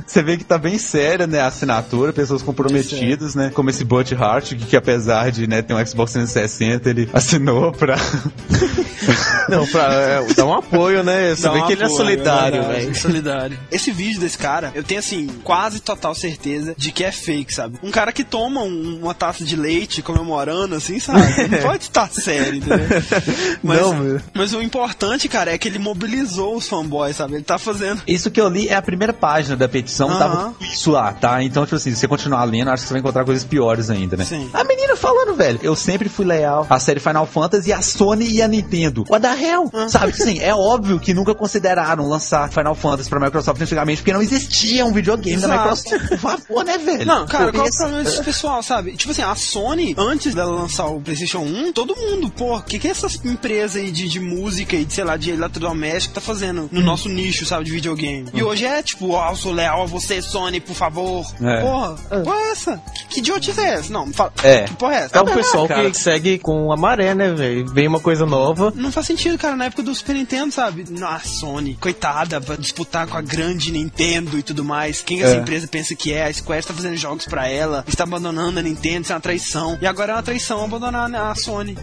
você vê que tá bem séria, né, a assinatura, pessoas comprometidas, né? Como esse Butch Hart, que, que apesar de né, ter um Xbox 360, ele assinou pra. [LAUGHS] Não, pra é, dar um apoio, né? Vê um que ele é apoio, solidário, verdade, velho. Solidário. Esse vídeo desse cara eu tenho assim, quase total certeza de que é fake, sabe? Um cara que toma um- uma taça de leite comemorando, assim, sabe? [LAUGHS] Não pode estar sério, entendeu? [LAUGHS] Mas, Não, meu. mas o importante, cara, é que ele mobilizou os fanboys, sabe? Ele tá fazendo. Isso que eu li é a primeira página da petição, Aham. tava tudo isso lá, tá? Então, tipo assim, se você continuar lendo, acho que você vai encontrar coisas piores ainda, né? Sim. A menina falando, velho, eu sempre fui leal à série Final Fantasy, a Sony e a Nintendo. What the hell? Sabe, tipo assim, é óbvio que nunca consideraram lançar Final Fantasy pra Microsoft antigamente, porque não existia um videogame da Exato. Microsoft. Por favor, né, velho? Não, cara, Pô, qual é o esse- problema desse pessoal, sabe? Tipo assim, a Sony, antes dela lançar o PlayStation 1, todo mundo, pô, o que, que essas empresas aí de, de música e de, sei lá, de eletrodoméstico tá fazendo no nosso nicho, sabe, de videogame? E hoje é tipo, ó, eu sou leal a você, Sony, por favor. É. Porra, porra é essa? Que, que idiotice é essa? Não, me fala. É. Porra é essa? É o pessoal cara. que segue com a maré, né, velho? Vem uma coisa nova. Não faz sentido, cara, na época do Super Nintendo, sabe? A Sony, coitada, vai disputar com a grande Nintendo e tudo mais. Quem que essa É. empresa pensa que é? A Square está fazendo jogos pra ela, está abandonando a Nintendo, isso é uma traição. E agora é uma traição abandonar a Sony.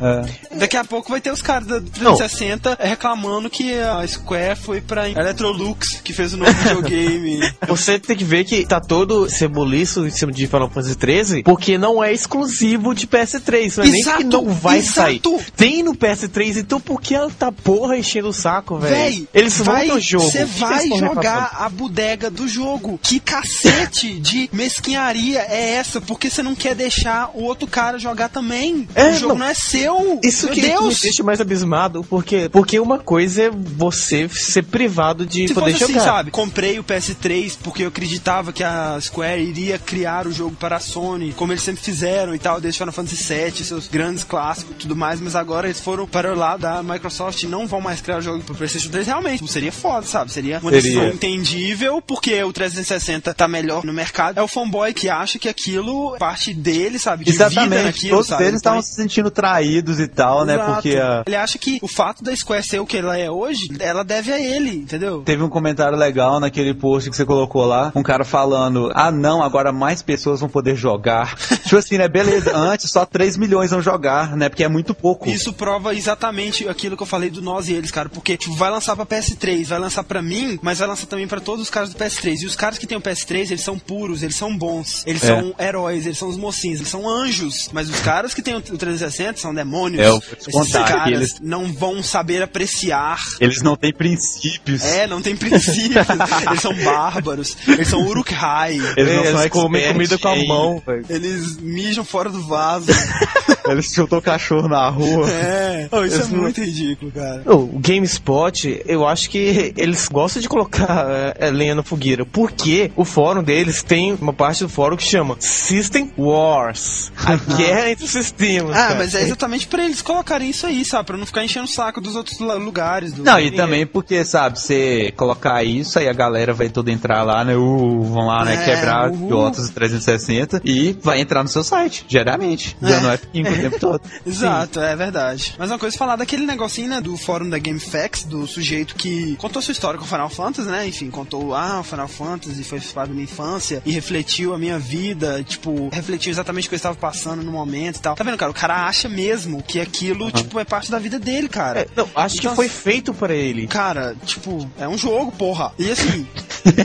É. Daqui a pouco vai ter os caras da 360 reclamando que a Square foi pra Electrolux, que fez o novo [LAUGHS] videogame. Você tem que ver que tá todo ceboliço em cima de Final Fantasy 13, porque não é exclusivo de PS3. Não é nem Exato, que não vai exato. sair. Tem no PS3, então por que ela tá porra enchendo o saco, velho? Eles vão vai- no jogo. Você vai jogar a bodega do jogo. Que cacete de mesquinharia é essa? Porque você não quer deixar o outro cara jogar também. É, o jogo não. não, é seu. Isso Meu que me Deus. deixa mais abismado, porque, porque uma coisa é você ser privado de Se poder fosse assim, jogar. sabe? Comprei o PS3 porque eu acreditava que a Square iria criar o jogo para a Sony, como eles sempre fizeram e tal, desde Final Fantasy VII, seus grandes clássicos e tudo mais, mas agora eles foram para o lado da Microsoft e não vão mais criar o jogo para PlayStation 3. Realmente, seria foda, sabe? Seria uma Seria. decisão entendível, porque o 360 tá melhor no mercado. É o fanboy que acha que aquilo é parte dele, sabe? De vida Exatamente, naquilo, todos sabe? eles Então, estavam se sentindo traídos e tal, né? Exato. Porque a, Ele acha que o fato da Square ser o que ela é hoje, ela deve a ele, entendeu? Teve um comentário legal naquele post que você colocou lá, um cara falando, ah não, agora mais pessoas vão poder jogar. [LAUGHS] tipo assim, né, beleza, antes só 3 milhões vão jogar, né, porque é muito pouco. Isso prova exatamente aquilo que eu falei do nós e eles, cara. Porque, tipo, vai lançar pra PS3, vai lançar pra mim, mas vai lançar também pra todos os caras do PS3. E os caras que têm o PS3, eles são puros, eles são bons, eles É. são heróis, eles são os mocinhos, eles são anjos. Mas os caras que têm o 360 são demônios. É, eu vou te contar caras eles- não vão saber apreciar. Eles não têm princípios. É, não tem princípios. eles são bárbaros, eles são Uruk-hai. Eles não É, são eles comem comida com a mão, velho. Eles mijam fora do vaso. [LAUGHS] Eles chutam cachorro na rua. É. Oh, isso é Eles não- muito ridículo, cara. O GameSpot, eu acho que eles gostam de colocar é, lenha na fogueira, porque o fórum deles tem uma parte do fórum que chama System Wars, a [LAUGHS] guerra entre os sistemas. Ah, cara. mas é exatamente pra eles colocarem isso aí, sabe? Pra não ficar enchendo o saco dos outros lugares. Do... Não, e também porque, sabe, você colocar isso, aí a galera vai toda entrar lá, né? Uh, vão lá, né? É, quebrar do 360 e vai entrar no seu site, diariamente. Dando F5 o tempo todo. Exato, é verdade. Mas uma coisa falar daquele negocinho, né, do fórum da GameFAQs, do sujeito que contou sua história com o Final Fantasy, né? Enfim, contou, ah, o Final Fantasy foi da minha infância e refletiu a minha vida, tipo, refletiu exatamente o que eu estava passando no momento e tal. Tá vendo, cara? O cara acha mesmo que aquilo, tipo, é parte da vida dele, cara. É, não, acho Então, que foi feito para ele. Cara, tipo, é um jogo, porra. E assim,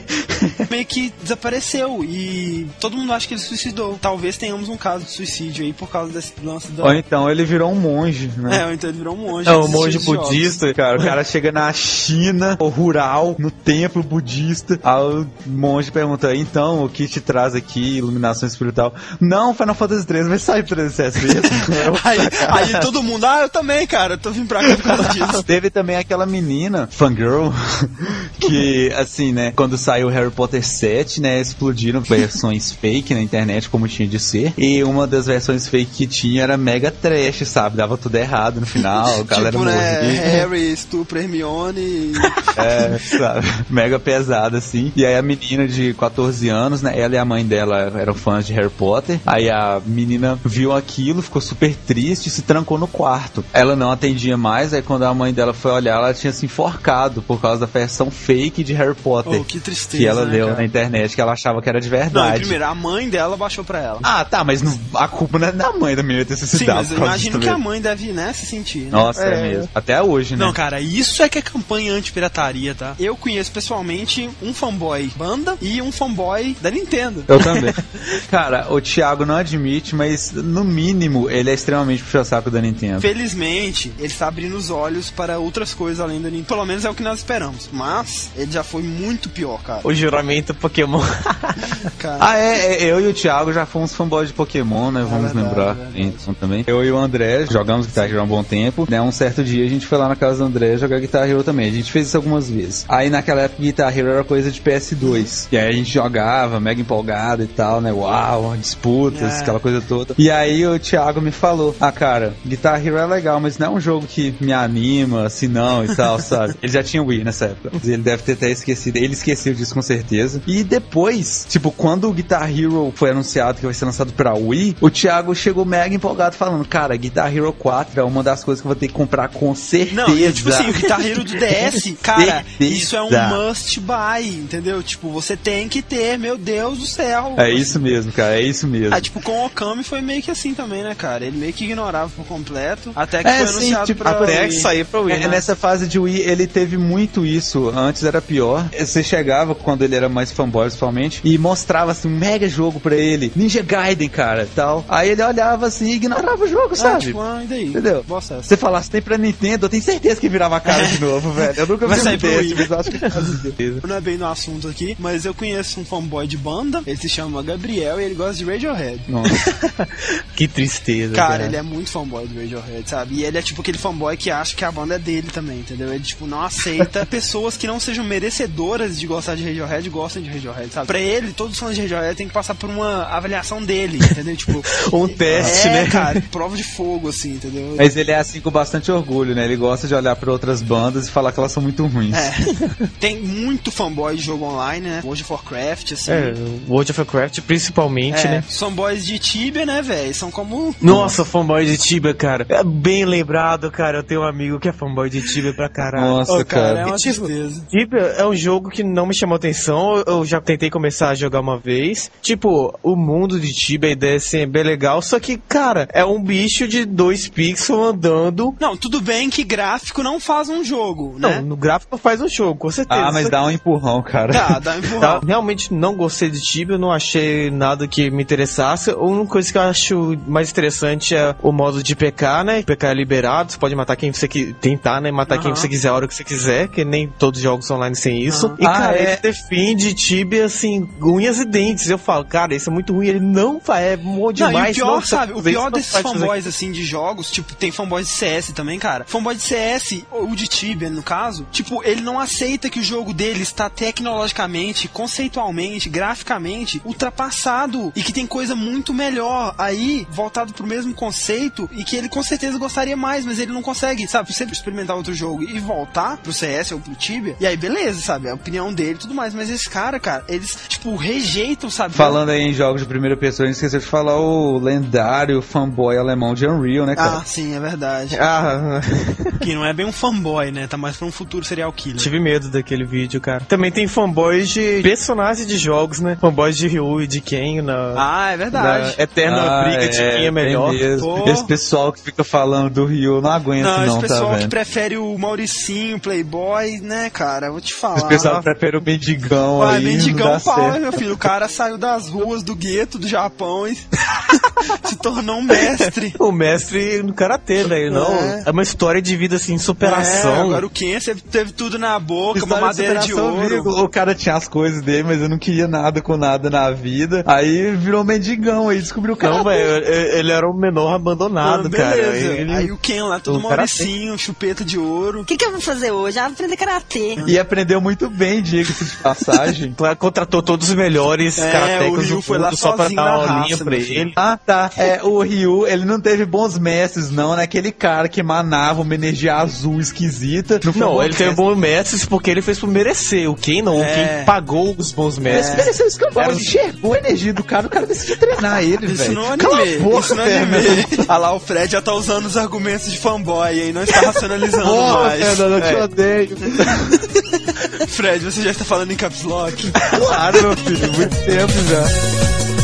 [LAUGHS] meio que desapareceu. E todo mundo acha que ele se suicidou. Talvez tenhamos um caso de suicídio aí por causa desse da. Ou então ele virou um monge, né? É, ou então ele virou um monge. É um monge budista, cara. O cara chega na China, rural, no templo budista. Aí o monge pergunta: então, o que te traz aqui? Iluminação espiritual? Não, Final Fantasy 3 vai sair pro 360. Aí, aí todo mundo, ah, eu também, cara, eu tô vindo pra cá por causa disso. [LAUGHS] Teve também aquela menina, fangirl, [LAUGHS] que, assim, né, quando saiu Harry Potter 7, né, explodiram versões fake na internet, como tinha de ser. E uma das versões fake que tinha era mega trash, sabe? Dava tudo errado no final, [LAUGHS] a galera tipo, né, morria. Harry, estupro, Hermione. [LAUGHS] É, sabe? Mega pesada, assim. E aí a menina de 14 anos, né? Ela e a mãe dela eram fãs de Harry Potter. Aí a menina viu aquilo, ficou super triste e se trancou no quarto. Ela não atendia mais, aí quando a mãe dela foi olhar, ela tinha se enforcado por causa da versão fake de Harry Potter. Oh, que tristeza. que ela né, leu cara? na internet que ela achava que era de Não, verdade. primeiro, a mãe dela baixou pra ela. Ah, tá, mas não- a culpa não é da mãe da menina ter se Sim, mas eu imagino que a mãe deve, né, se sentir. né? Nossa, é. mesmo. Até hoje, né? Não, cara, isso é que é campanha anti-pirataria, tá? Eu conheço pessoalmente um fanboy banda e um fanboy da Nintendo. Eu [LAUGHS] também. Cara, o Thiago não admite, mas no mínimo ele é extremamente puxa-saco da Nintendo. Felizmente, ele está abrindo os olhos para outras coisas além da Nintendo. Pelo menos é o que nós esperamos. Mas, ele já foi muito pior, cara. O juramento Pokémon. [LAUGHS] cara. Ah, é, é, eu e o Thiago já fomos fanboys de Pokémon, né? Vamos verdade, lembrar. é Então, também. Eu e o André jogamos Guitar Hero há um bom tempo, né? Um certo dia a gente foi lá na casa do André jogar Guitar Hero também. A gente fez isso algumas vezes. Aí naquela época Guitar Hero era coisa de PS2. E aí a gente jogava, mega empolgado e tal, né? Uau, disputas, É. aquela coisa toda. E aí o Thiago me falou: Ah, cara, Guitar Hero é legal, mas não é um jogo que me anima, assim não e tal, [LAUGHS] sabe? Ele já tinha Wii nessa época. Ele deve ter até esquecido. Ele esqueceu disso com certeza. E depois, tipo, quando o Guitar Hero foi anunciado que vai ser lançado pra Wii, o Thiago chegou mega empolgado falando: Cara, Guitar Hero 4 é uma das coisas que eu vou ter que comprar com certeza. Não, e, tipo assim, o Guitar Hero do [LAUGHS] DS, cara, isso é um must buy, entendeu? Tipo, você tem que ter, meu Deus do céu. É isso mesmo, cara, é isso mesmo. Ah, tipo, com o Okami foi meio que assim também, né, cara? Ele meio que ignorava por completo, até que É, foi sim, anunciado tipo, pra Até Wii. que sair pra Wii, É, né? nessa fase de Wii, ele teve muito isso. Antes era pior. Você chegava, quando ele era mais fanboy, principalmente, e mostrava assim, um mega jogo pra ele. Ninja Gaiden, cara, tal. Aí ele olhava assim e ignorava o jogo, Ah, sabe? tipo, ah, e daí? Entendeu? Você falasse tem pra Nintendo, eu tenho certeza que virava a cara de novo, [LAUGHS] velho. Eu nunca vi um desse, mas eu acho que. Não é bem no assunto aqui, mas eu conheço um fanboy de banda, ele se chama Gabriel e ele gosta de Radiohead. Nossa. [LAUGHS] Que tristeza. Cara, ele é muito fanboy do Radiohead, sabe? E ele é tipo aquele fanboy que acha que a banda é dele também, entendeu? Ele, tipo, não aceita [LAUGHS] pessoas que não sejam merecedoras de gostar de Radiohead gostem de Radiohead, sabe? Pra ele, todos os fãs de Radiohead tem que passar por uma avaliação dele, entendeu? Tipo, Um teste, é, né? Cara, [LAUGHS] prova de fogo, assim, entendeu? Mas ele é assim com bastante orgulho, né? Ele gosta de olhar pra outras bandas e falar que elas são muito ruins. É. [LAUGHS] Tem muito fanboy de jogo online, né? World of Warcraft, assim. É, World of Warcraft principalmente, É, né? Os fanboys de Tibia, né, velho? São como. Nossa, fanboy de Tibia, cara. É bem lembrado, cara. Eu tenho um amigo que é fanboy de Tibia pra caralho. Nossa, Ô, cara, cara. é uma E, tipo, tristeza. Tibia é um jogo que não me chamou atenção. Eu já tentei começar a jogar uma vez. Tipo, o mundo de Tibia, a ideia assim, é bem legal. Só que, cara, é um bicho de dois pixels andando. Não, tudo bem que gráfico não faz um jogo, Não, né? no gráfico faz um jogo, com certeza. Ah, mas dá um empurrão, cara. Tá, dá um Tá, empurrão. realmente não gostei de Tibia, não achei nada que me interessasse. A única coisa que eu acho mais interessante é o modo de PK, né? PK é liberado, você pode matar quem você que tentar, né? Matar quem Aham. você quiser a hora que você quiser, que nem todos os jogos online têm isso. Aham. E, Ah, cara, é? ele defende Tibia, assim, unhas e dentes. Eu falo, cara, isso é muito ruim. Ele não faz, é bom Não, demais. e o pior, nossa, sabe, o pior desses fanboys, assim, de jogos, tipo, tem fanboys de CS também, cara. Fanboy de CS, ou o de Tibia, no caso, tipo, ele não aceita que o jogo dele está tecnologicamente, conceitualmente, graficamente, ultrapassado e que tem coisa muito melhor aí, voltado pro mesmo conceito e que ele com certeza gostaria mais, mas ele não consegue, sabe, sempre experimentar outro jogo e voltar pro CS ou pro Tibia, e aí beleza, sabe, é a opinião dele e tudo mais, mas esse cara, cara, eles, tipo, rejeitam, sabe? Falando aí em jogos de primeira pessoa, a gente esqueceu de falar o lendário fanboy alemão de Unreal, né, cara? Ah, sim, é verdade. Ah, [LAUGHS] Que não é bem um fanboy, né? Tá mais pra um futuro serial killer. tive medo daquele vídeo, cara. Também tem fanboys de personagens de jogos, né? Fanboys de Ryu e de Ken na, Ah, é verdade. na eterna Ah, briga de quem é melhor. Pô. Esse pessoal que fica falando do Rio, não aguento Não, não, esse tá pessoal que vendo? prefere o Mauricinho, Playboy, né, cara? Vou te falar. Esse pessoal prefere o mendigão Vai, aí, não mendigão pau, meu filho. O cara saiu das ruas do gueto do Japão e [LAUGHS] se tornou um mestre. [LAUGHS] O mestre no karatê, velho, não. É. É. uma história de vida assim, É, superação. agora o Ken sempre teve tudo na boca, uma História madeira de superação, ouro. O cara tinha as coisas dele, mas eu não queria nada com nada na vida. Aí virou mendigão aí, descobriu o cara. Não, velho, ele era um menor abandonado, Ah, cara. beleza. Ele- Aí o Ken lá, todo o. Mauricinho, chupeta de ouro. O que, que eu vou fazer hoje? Ah, aprender karatê. E aprendeu muito bem, diga-se de passagem. [LAUGHS] Contratou todos os melhores É, karatecas o Ryu do foi lá mundo só pra dar uma raça, linha pra ele. Ah, tá. É, o Ryu, ele não teve bons mestres, não, né? Aquele cara que emanava uma energia azul esquisita. Não, Não, ele teve bons mestres porque ele fez por merecer. O Ken não, o É. Ken pagou os bons Mas mestres. mereceu escambau, ele enxergou a energia do cara, o cara decidiu treinar ele, Isso velho. não Cala a anime, boca, isso não anime. Ah [LAUGHS] lá, o Fred já tá usando os argumentos de fanboy aí, não está racionalizando Porra, mais. Fernando, eu te É. odeio. [LAUGHS] Fred, você já está falando em caps lock? Claro, meu filho, muito tempo já.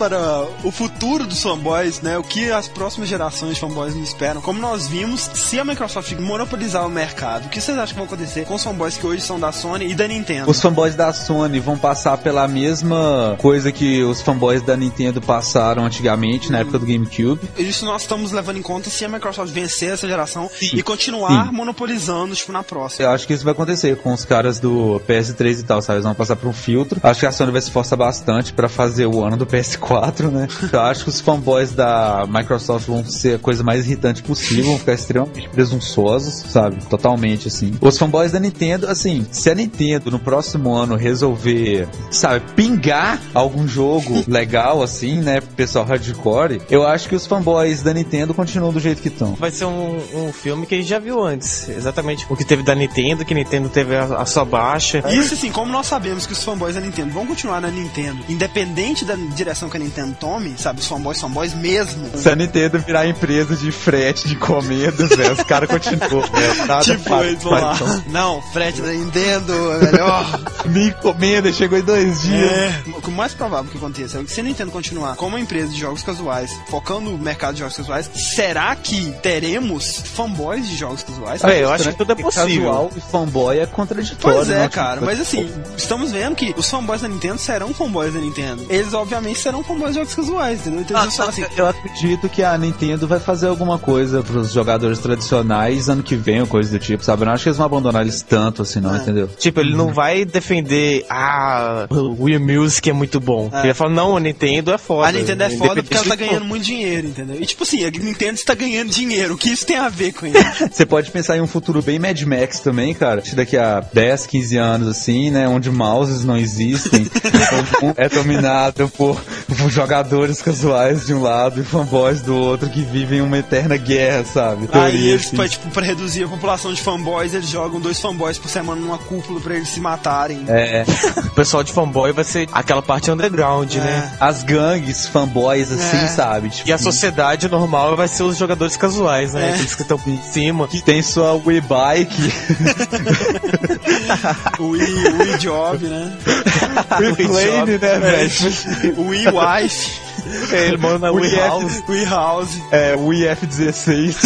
Para o futuro dos fanboys, né? O que as próximas gerações de fanboys nos esperam. Como nós vimos, se a Microsoft monopolizar o mercado, o que vocês acham que vai acontecer com os fanboys que hoje são da Sony e da Nintendo? Os fanboys da Sony vão passar pela mesma coisa que os fanboys da Nintendo passaram antigamente, na época do GameCube. Isso nós estamos levando em conta se a Microsoft vencer essa geração e continuar Sim. monopolizando, tipo, na próxima. Eu acho que isso vai acontecer com os caras do PS3 e tal, sabe? Eles vão passar por um filtro. Acho que a Sony vai se esforçar bastante pra fazer o ano do PS4, né? Eu acho que os fanboys da Microsoft vão ser a coisa mais irritante possível, vão ficar extremamente presunçosos, sabe? Totalmente, assim. Os fanboys da Nintendo, assim, se a Nintendo no próximo ano resolver, sabe, pingar algum jogo [LAUGHS] legal, assim, né, pessoal hardcore, eu acho que os fanboys da Nintendo continuam do jeito que estão. Vai ser um, um filme que a gente já viu antes. Exatamente o que teve da Nintendo, que a Nintendo teve a, a sua baixa. Isso assim, como nós sabemos que os fanboys da Nintendo vão continuar na Nintendo, independente da direção que a Nintendo tome, sabe, os fanboys são boys mesmo. Se a Nintendo virar empresa de frete de encomendas, velho, os caras continuam, velho. [LAUGHS] Nada tipo, faz- lá. faz- Não, frete da Nintendo é melhor. [LAUGHS] Minha encomenda chegou em dois dias. É. O mais provável que aconteça é que se a Nintendo continuar como uma empresa de jogos casuais, focando no mercado de jogos casuais, será que teremos fanboys de jogos casuais? É, eu acho que tudo é possível. Casual e fanboy é contraditório. Pois é, né? cara, mas assim, estamos vendo que os fanboys da Nintendo serão fanboys da Nintendo. Eles, obviamente, serão de jogos casuais, entendeu? Então eles falar assim, Eu acredito que a Nintendo vai fazer alguma coisa pros jogadores tradicionais ano que vem, ou coisa do tipo, sabe? Eu não acho que eles vão abandonar eles tanto assim, não, É. entendeu? Tipo, ele não vai defender, ah, o Wii Music é muito bom. É. Ele vai falar, não, a Nintendo é foda. a Nintendo é foda porque ela tá ganhando muito dinheiro, entendeu? E tipo assim, a Nintendo está ganhando dinheiro. O que isso tem a ver com [LAUGHS] isso? Você pode pensar em um futuro bem Mad Max também, cara. Daqui a 10, 15 anos, assim, né? Onde mouses não existem. [LAUGHS] é dominado por jogadores casuais de um lado e fanboys do outro que vivem uma eterna guerra, sabe? Aí Teoria, eles, assim. pra, tipo, pra reduzir a população de fanboys, eles jogam dois fanboys por semana numa cúpula pra eles se matarem. É, O pessoal de fanboy vai ser aquela parte underground, né? as gangues fanboys, assim, É. sabe? Tipo, E a sociedade normal vai ser os jogadores casuais, né? É. Aqueles que estão em cima. que tem sua Wii Bike, [LAUGHS] [LAUGHS] O Wii, o Wii Job, né? Wii Plane, né, velho? O Wii Wife. É, ele mora na Wii House. Wii House. É, Wii F16.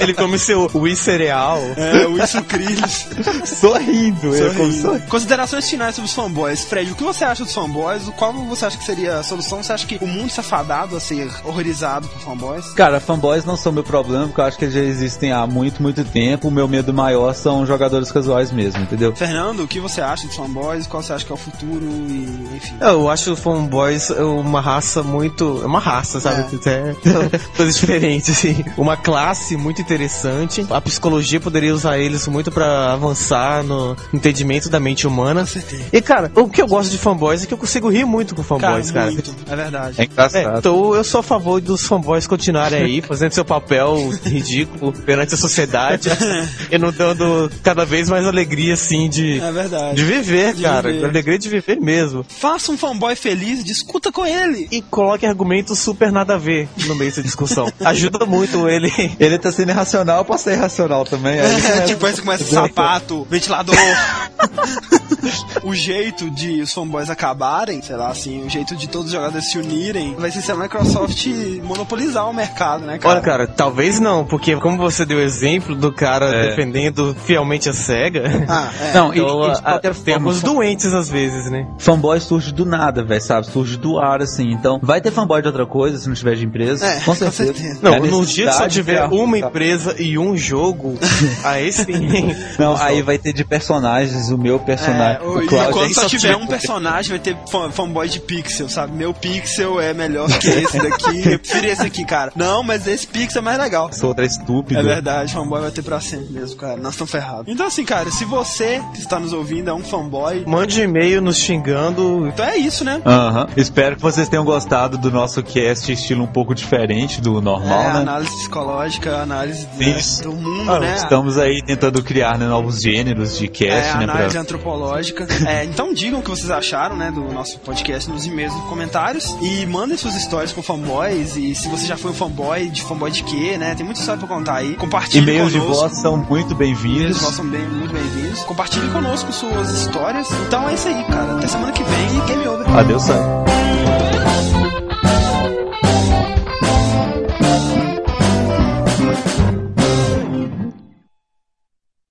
Ele come seu Wii cereal. É, o Wii Sucrilhos. sorrindo, eu Sorrindo. sorrindo. Considerações finais sobre os fanboys. Fred, o que você acha dos fanboys? Qual você acha que seria a solução? Você acha que o mundo está fadado a ser horrorizado por fanboys? Cara, fanboys não são meu problema, porque eu acho que eles já existem há muito, muito tempo. O meu medo maior são jogadores casuais mesmo, entendeu? Fernando, o que você acha dos fanboys? Qual você acha que é o futuro? E, enfim. Eu acho o fanboys uma raça muito. É uma raça, sabe? É. [LAUGHS] Coisa diferente, assim. Uma classe muito interessante. A psicologia poderia usar eles muito pra avançar no entendimento da mente humana. Com certeza. E, cara, o que eu gosto de fanboys é que eu consigo rir muito com fanboys, cara. muito. É verdade. É engraçado. É, então eu sou a favor dos fanboys continuarem aí, [LAUGHS] fazendo seu papel ridículo perante a sociedade [LAUGHS] e não dando cada vez mais alegria, assim, de, É verdade. de viver, De cara. viver. Alegria de viver mesmo. Faça um fanboy feliz, discuta com ele. E coloque argumentos super nada a ver no meio dessa discussão. [LAUGHS] Ajuda muito ele. Ele tá sendo irracional, eu posso ser irracional também. É, [LAUGHS] começa- tipo, aí você começa [LAUGHS] sapato, ventilador. [LAUGHS] o jeito de os fanboys acabarem, sei lá, assim, o jeito de todos os jogadores se unirem, vai ser se a Microsoft monopolizar o mercado, né, cara? Olha, cara, talvez não, porque como você deu o exemplo do cara É. defendendo fielmente a SEGA, Ah, [LAUGHS] é. Não, e, então, e de a- qualquer tem forma, alguns doentes às vezes, né? fanboy surge do nada, velho, sabe? Surge do ar, assim. Então, vai ter fanboy de outra coisa se não tiver de empresa. É, com com certeza. certeza. Não, É a no dia que só tiver de- uma empresa e um jogo, [LAUGHS] aí sim. Não, aí vai ter de personagens, o meu personagem. É, o- e quando tem só tiver tipo- um personagem, vai ter fan- fanboy de pixel, sabe? Meu pixel é melhor que esse daqui. [LAUGHS] Eu prefiro esse aqui, cara. Não, mas esse pixel é mais legal. Essa outra é estúpida. É verdade, fanboy vai ter pra sempre mesmo, cara. Nós estamos ferrados. Então, assim, cara, se você que está nos ouvindo é um fanboy, Mande um e-mail nos xingando. então é isso, né? Aham. Espero que vocês tenham gostado do nosso cast estilo um pouco diferente do normal, é, né? análise psicológica, análise né, do mundo, Ah, né? Estamos aí tentando criar né, novos gêneros de É, cast, né? análise Pra... antropológica. É, então digam o que vocês acharam, né, do nosso podcast nos e-mails e comentários. E mandem suas histórias com fanboys. E se você já foi um fanboy, de fanboy de quê, né? Tem muita história pra contar aí. Compartilhe E-mails de voz são muito bem-vindos. são bem, muito bem-vindos. Compartilhe conosco suas histórias. Então é isso aí, cara. Até semana que vem e game over. Adeus, sai.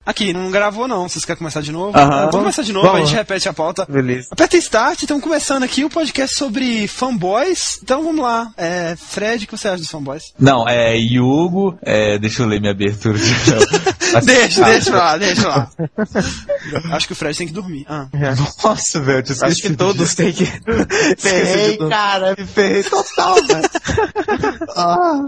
Aqui, não gravou não. Vocês querem começar de novo? Vamos começar de novo, Vamos. a gente repete a pauta. Beleza. Aperta Start, estamos começando aqui o podcast sobre fanboys. Então vamos lá. É, Fred, o que você acha dos fanboys? Não, é Yugo. É, deixa eu ler minha abertura de [LAUGHS] Deixa, deixa pra lá, deixa lá. [LAUGHS] Acho que o Fred tem que dormir. Ah. Nossa, velho, eu tinha Acho que todos têm que. [LAUGHS] Ferrei, cara, me ferrei total, velho. ah.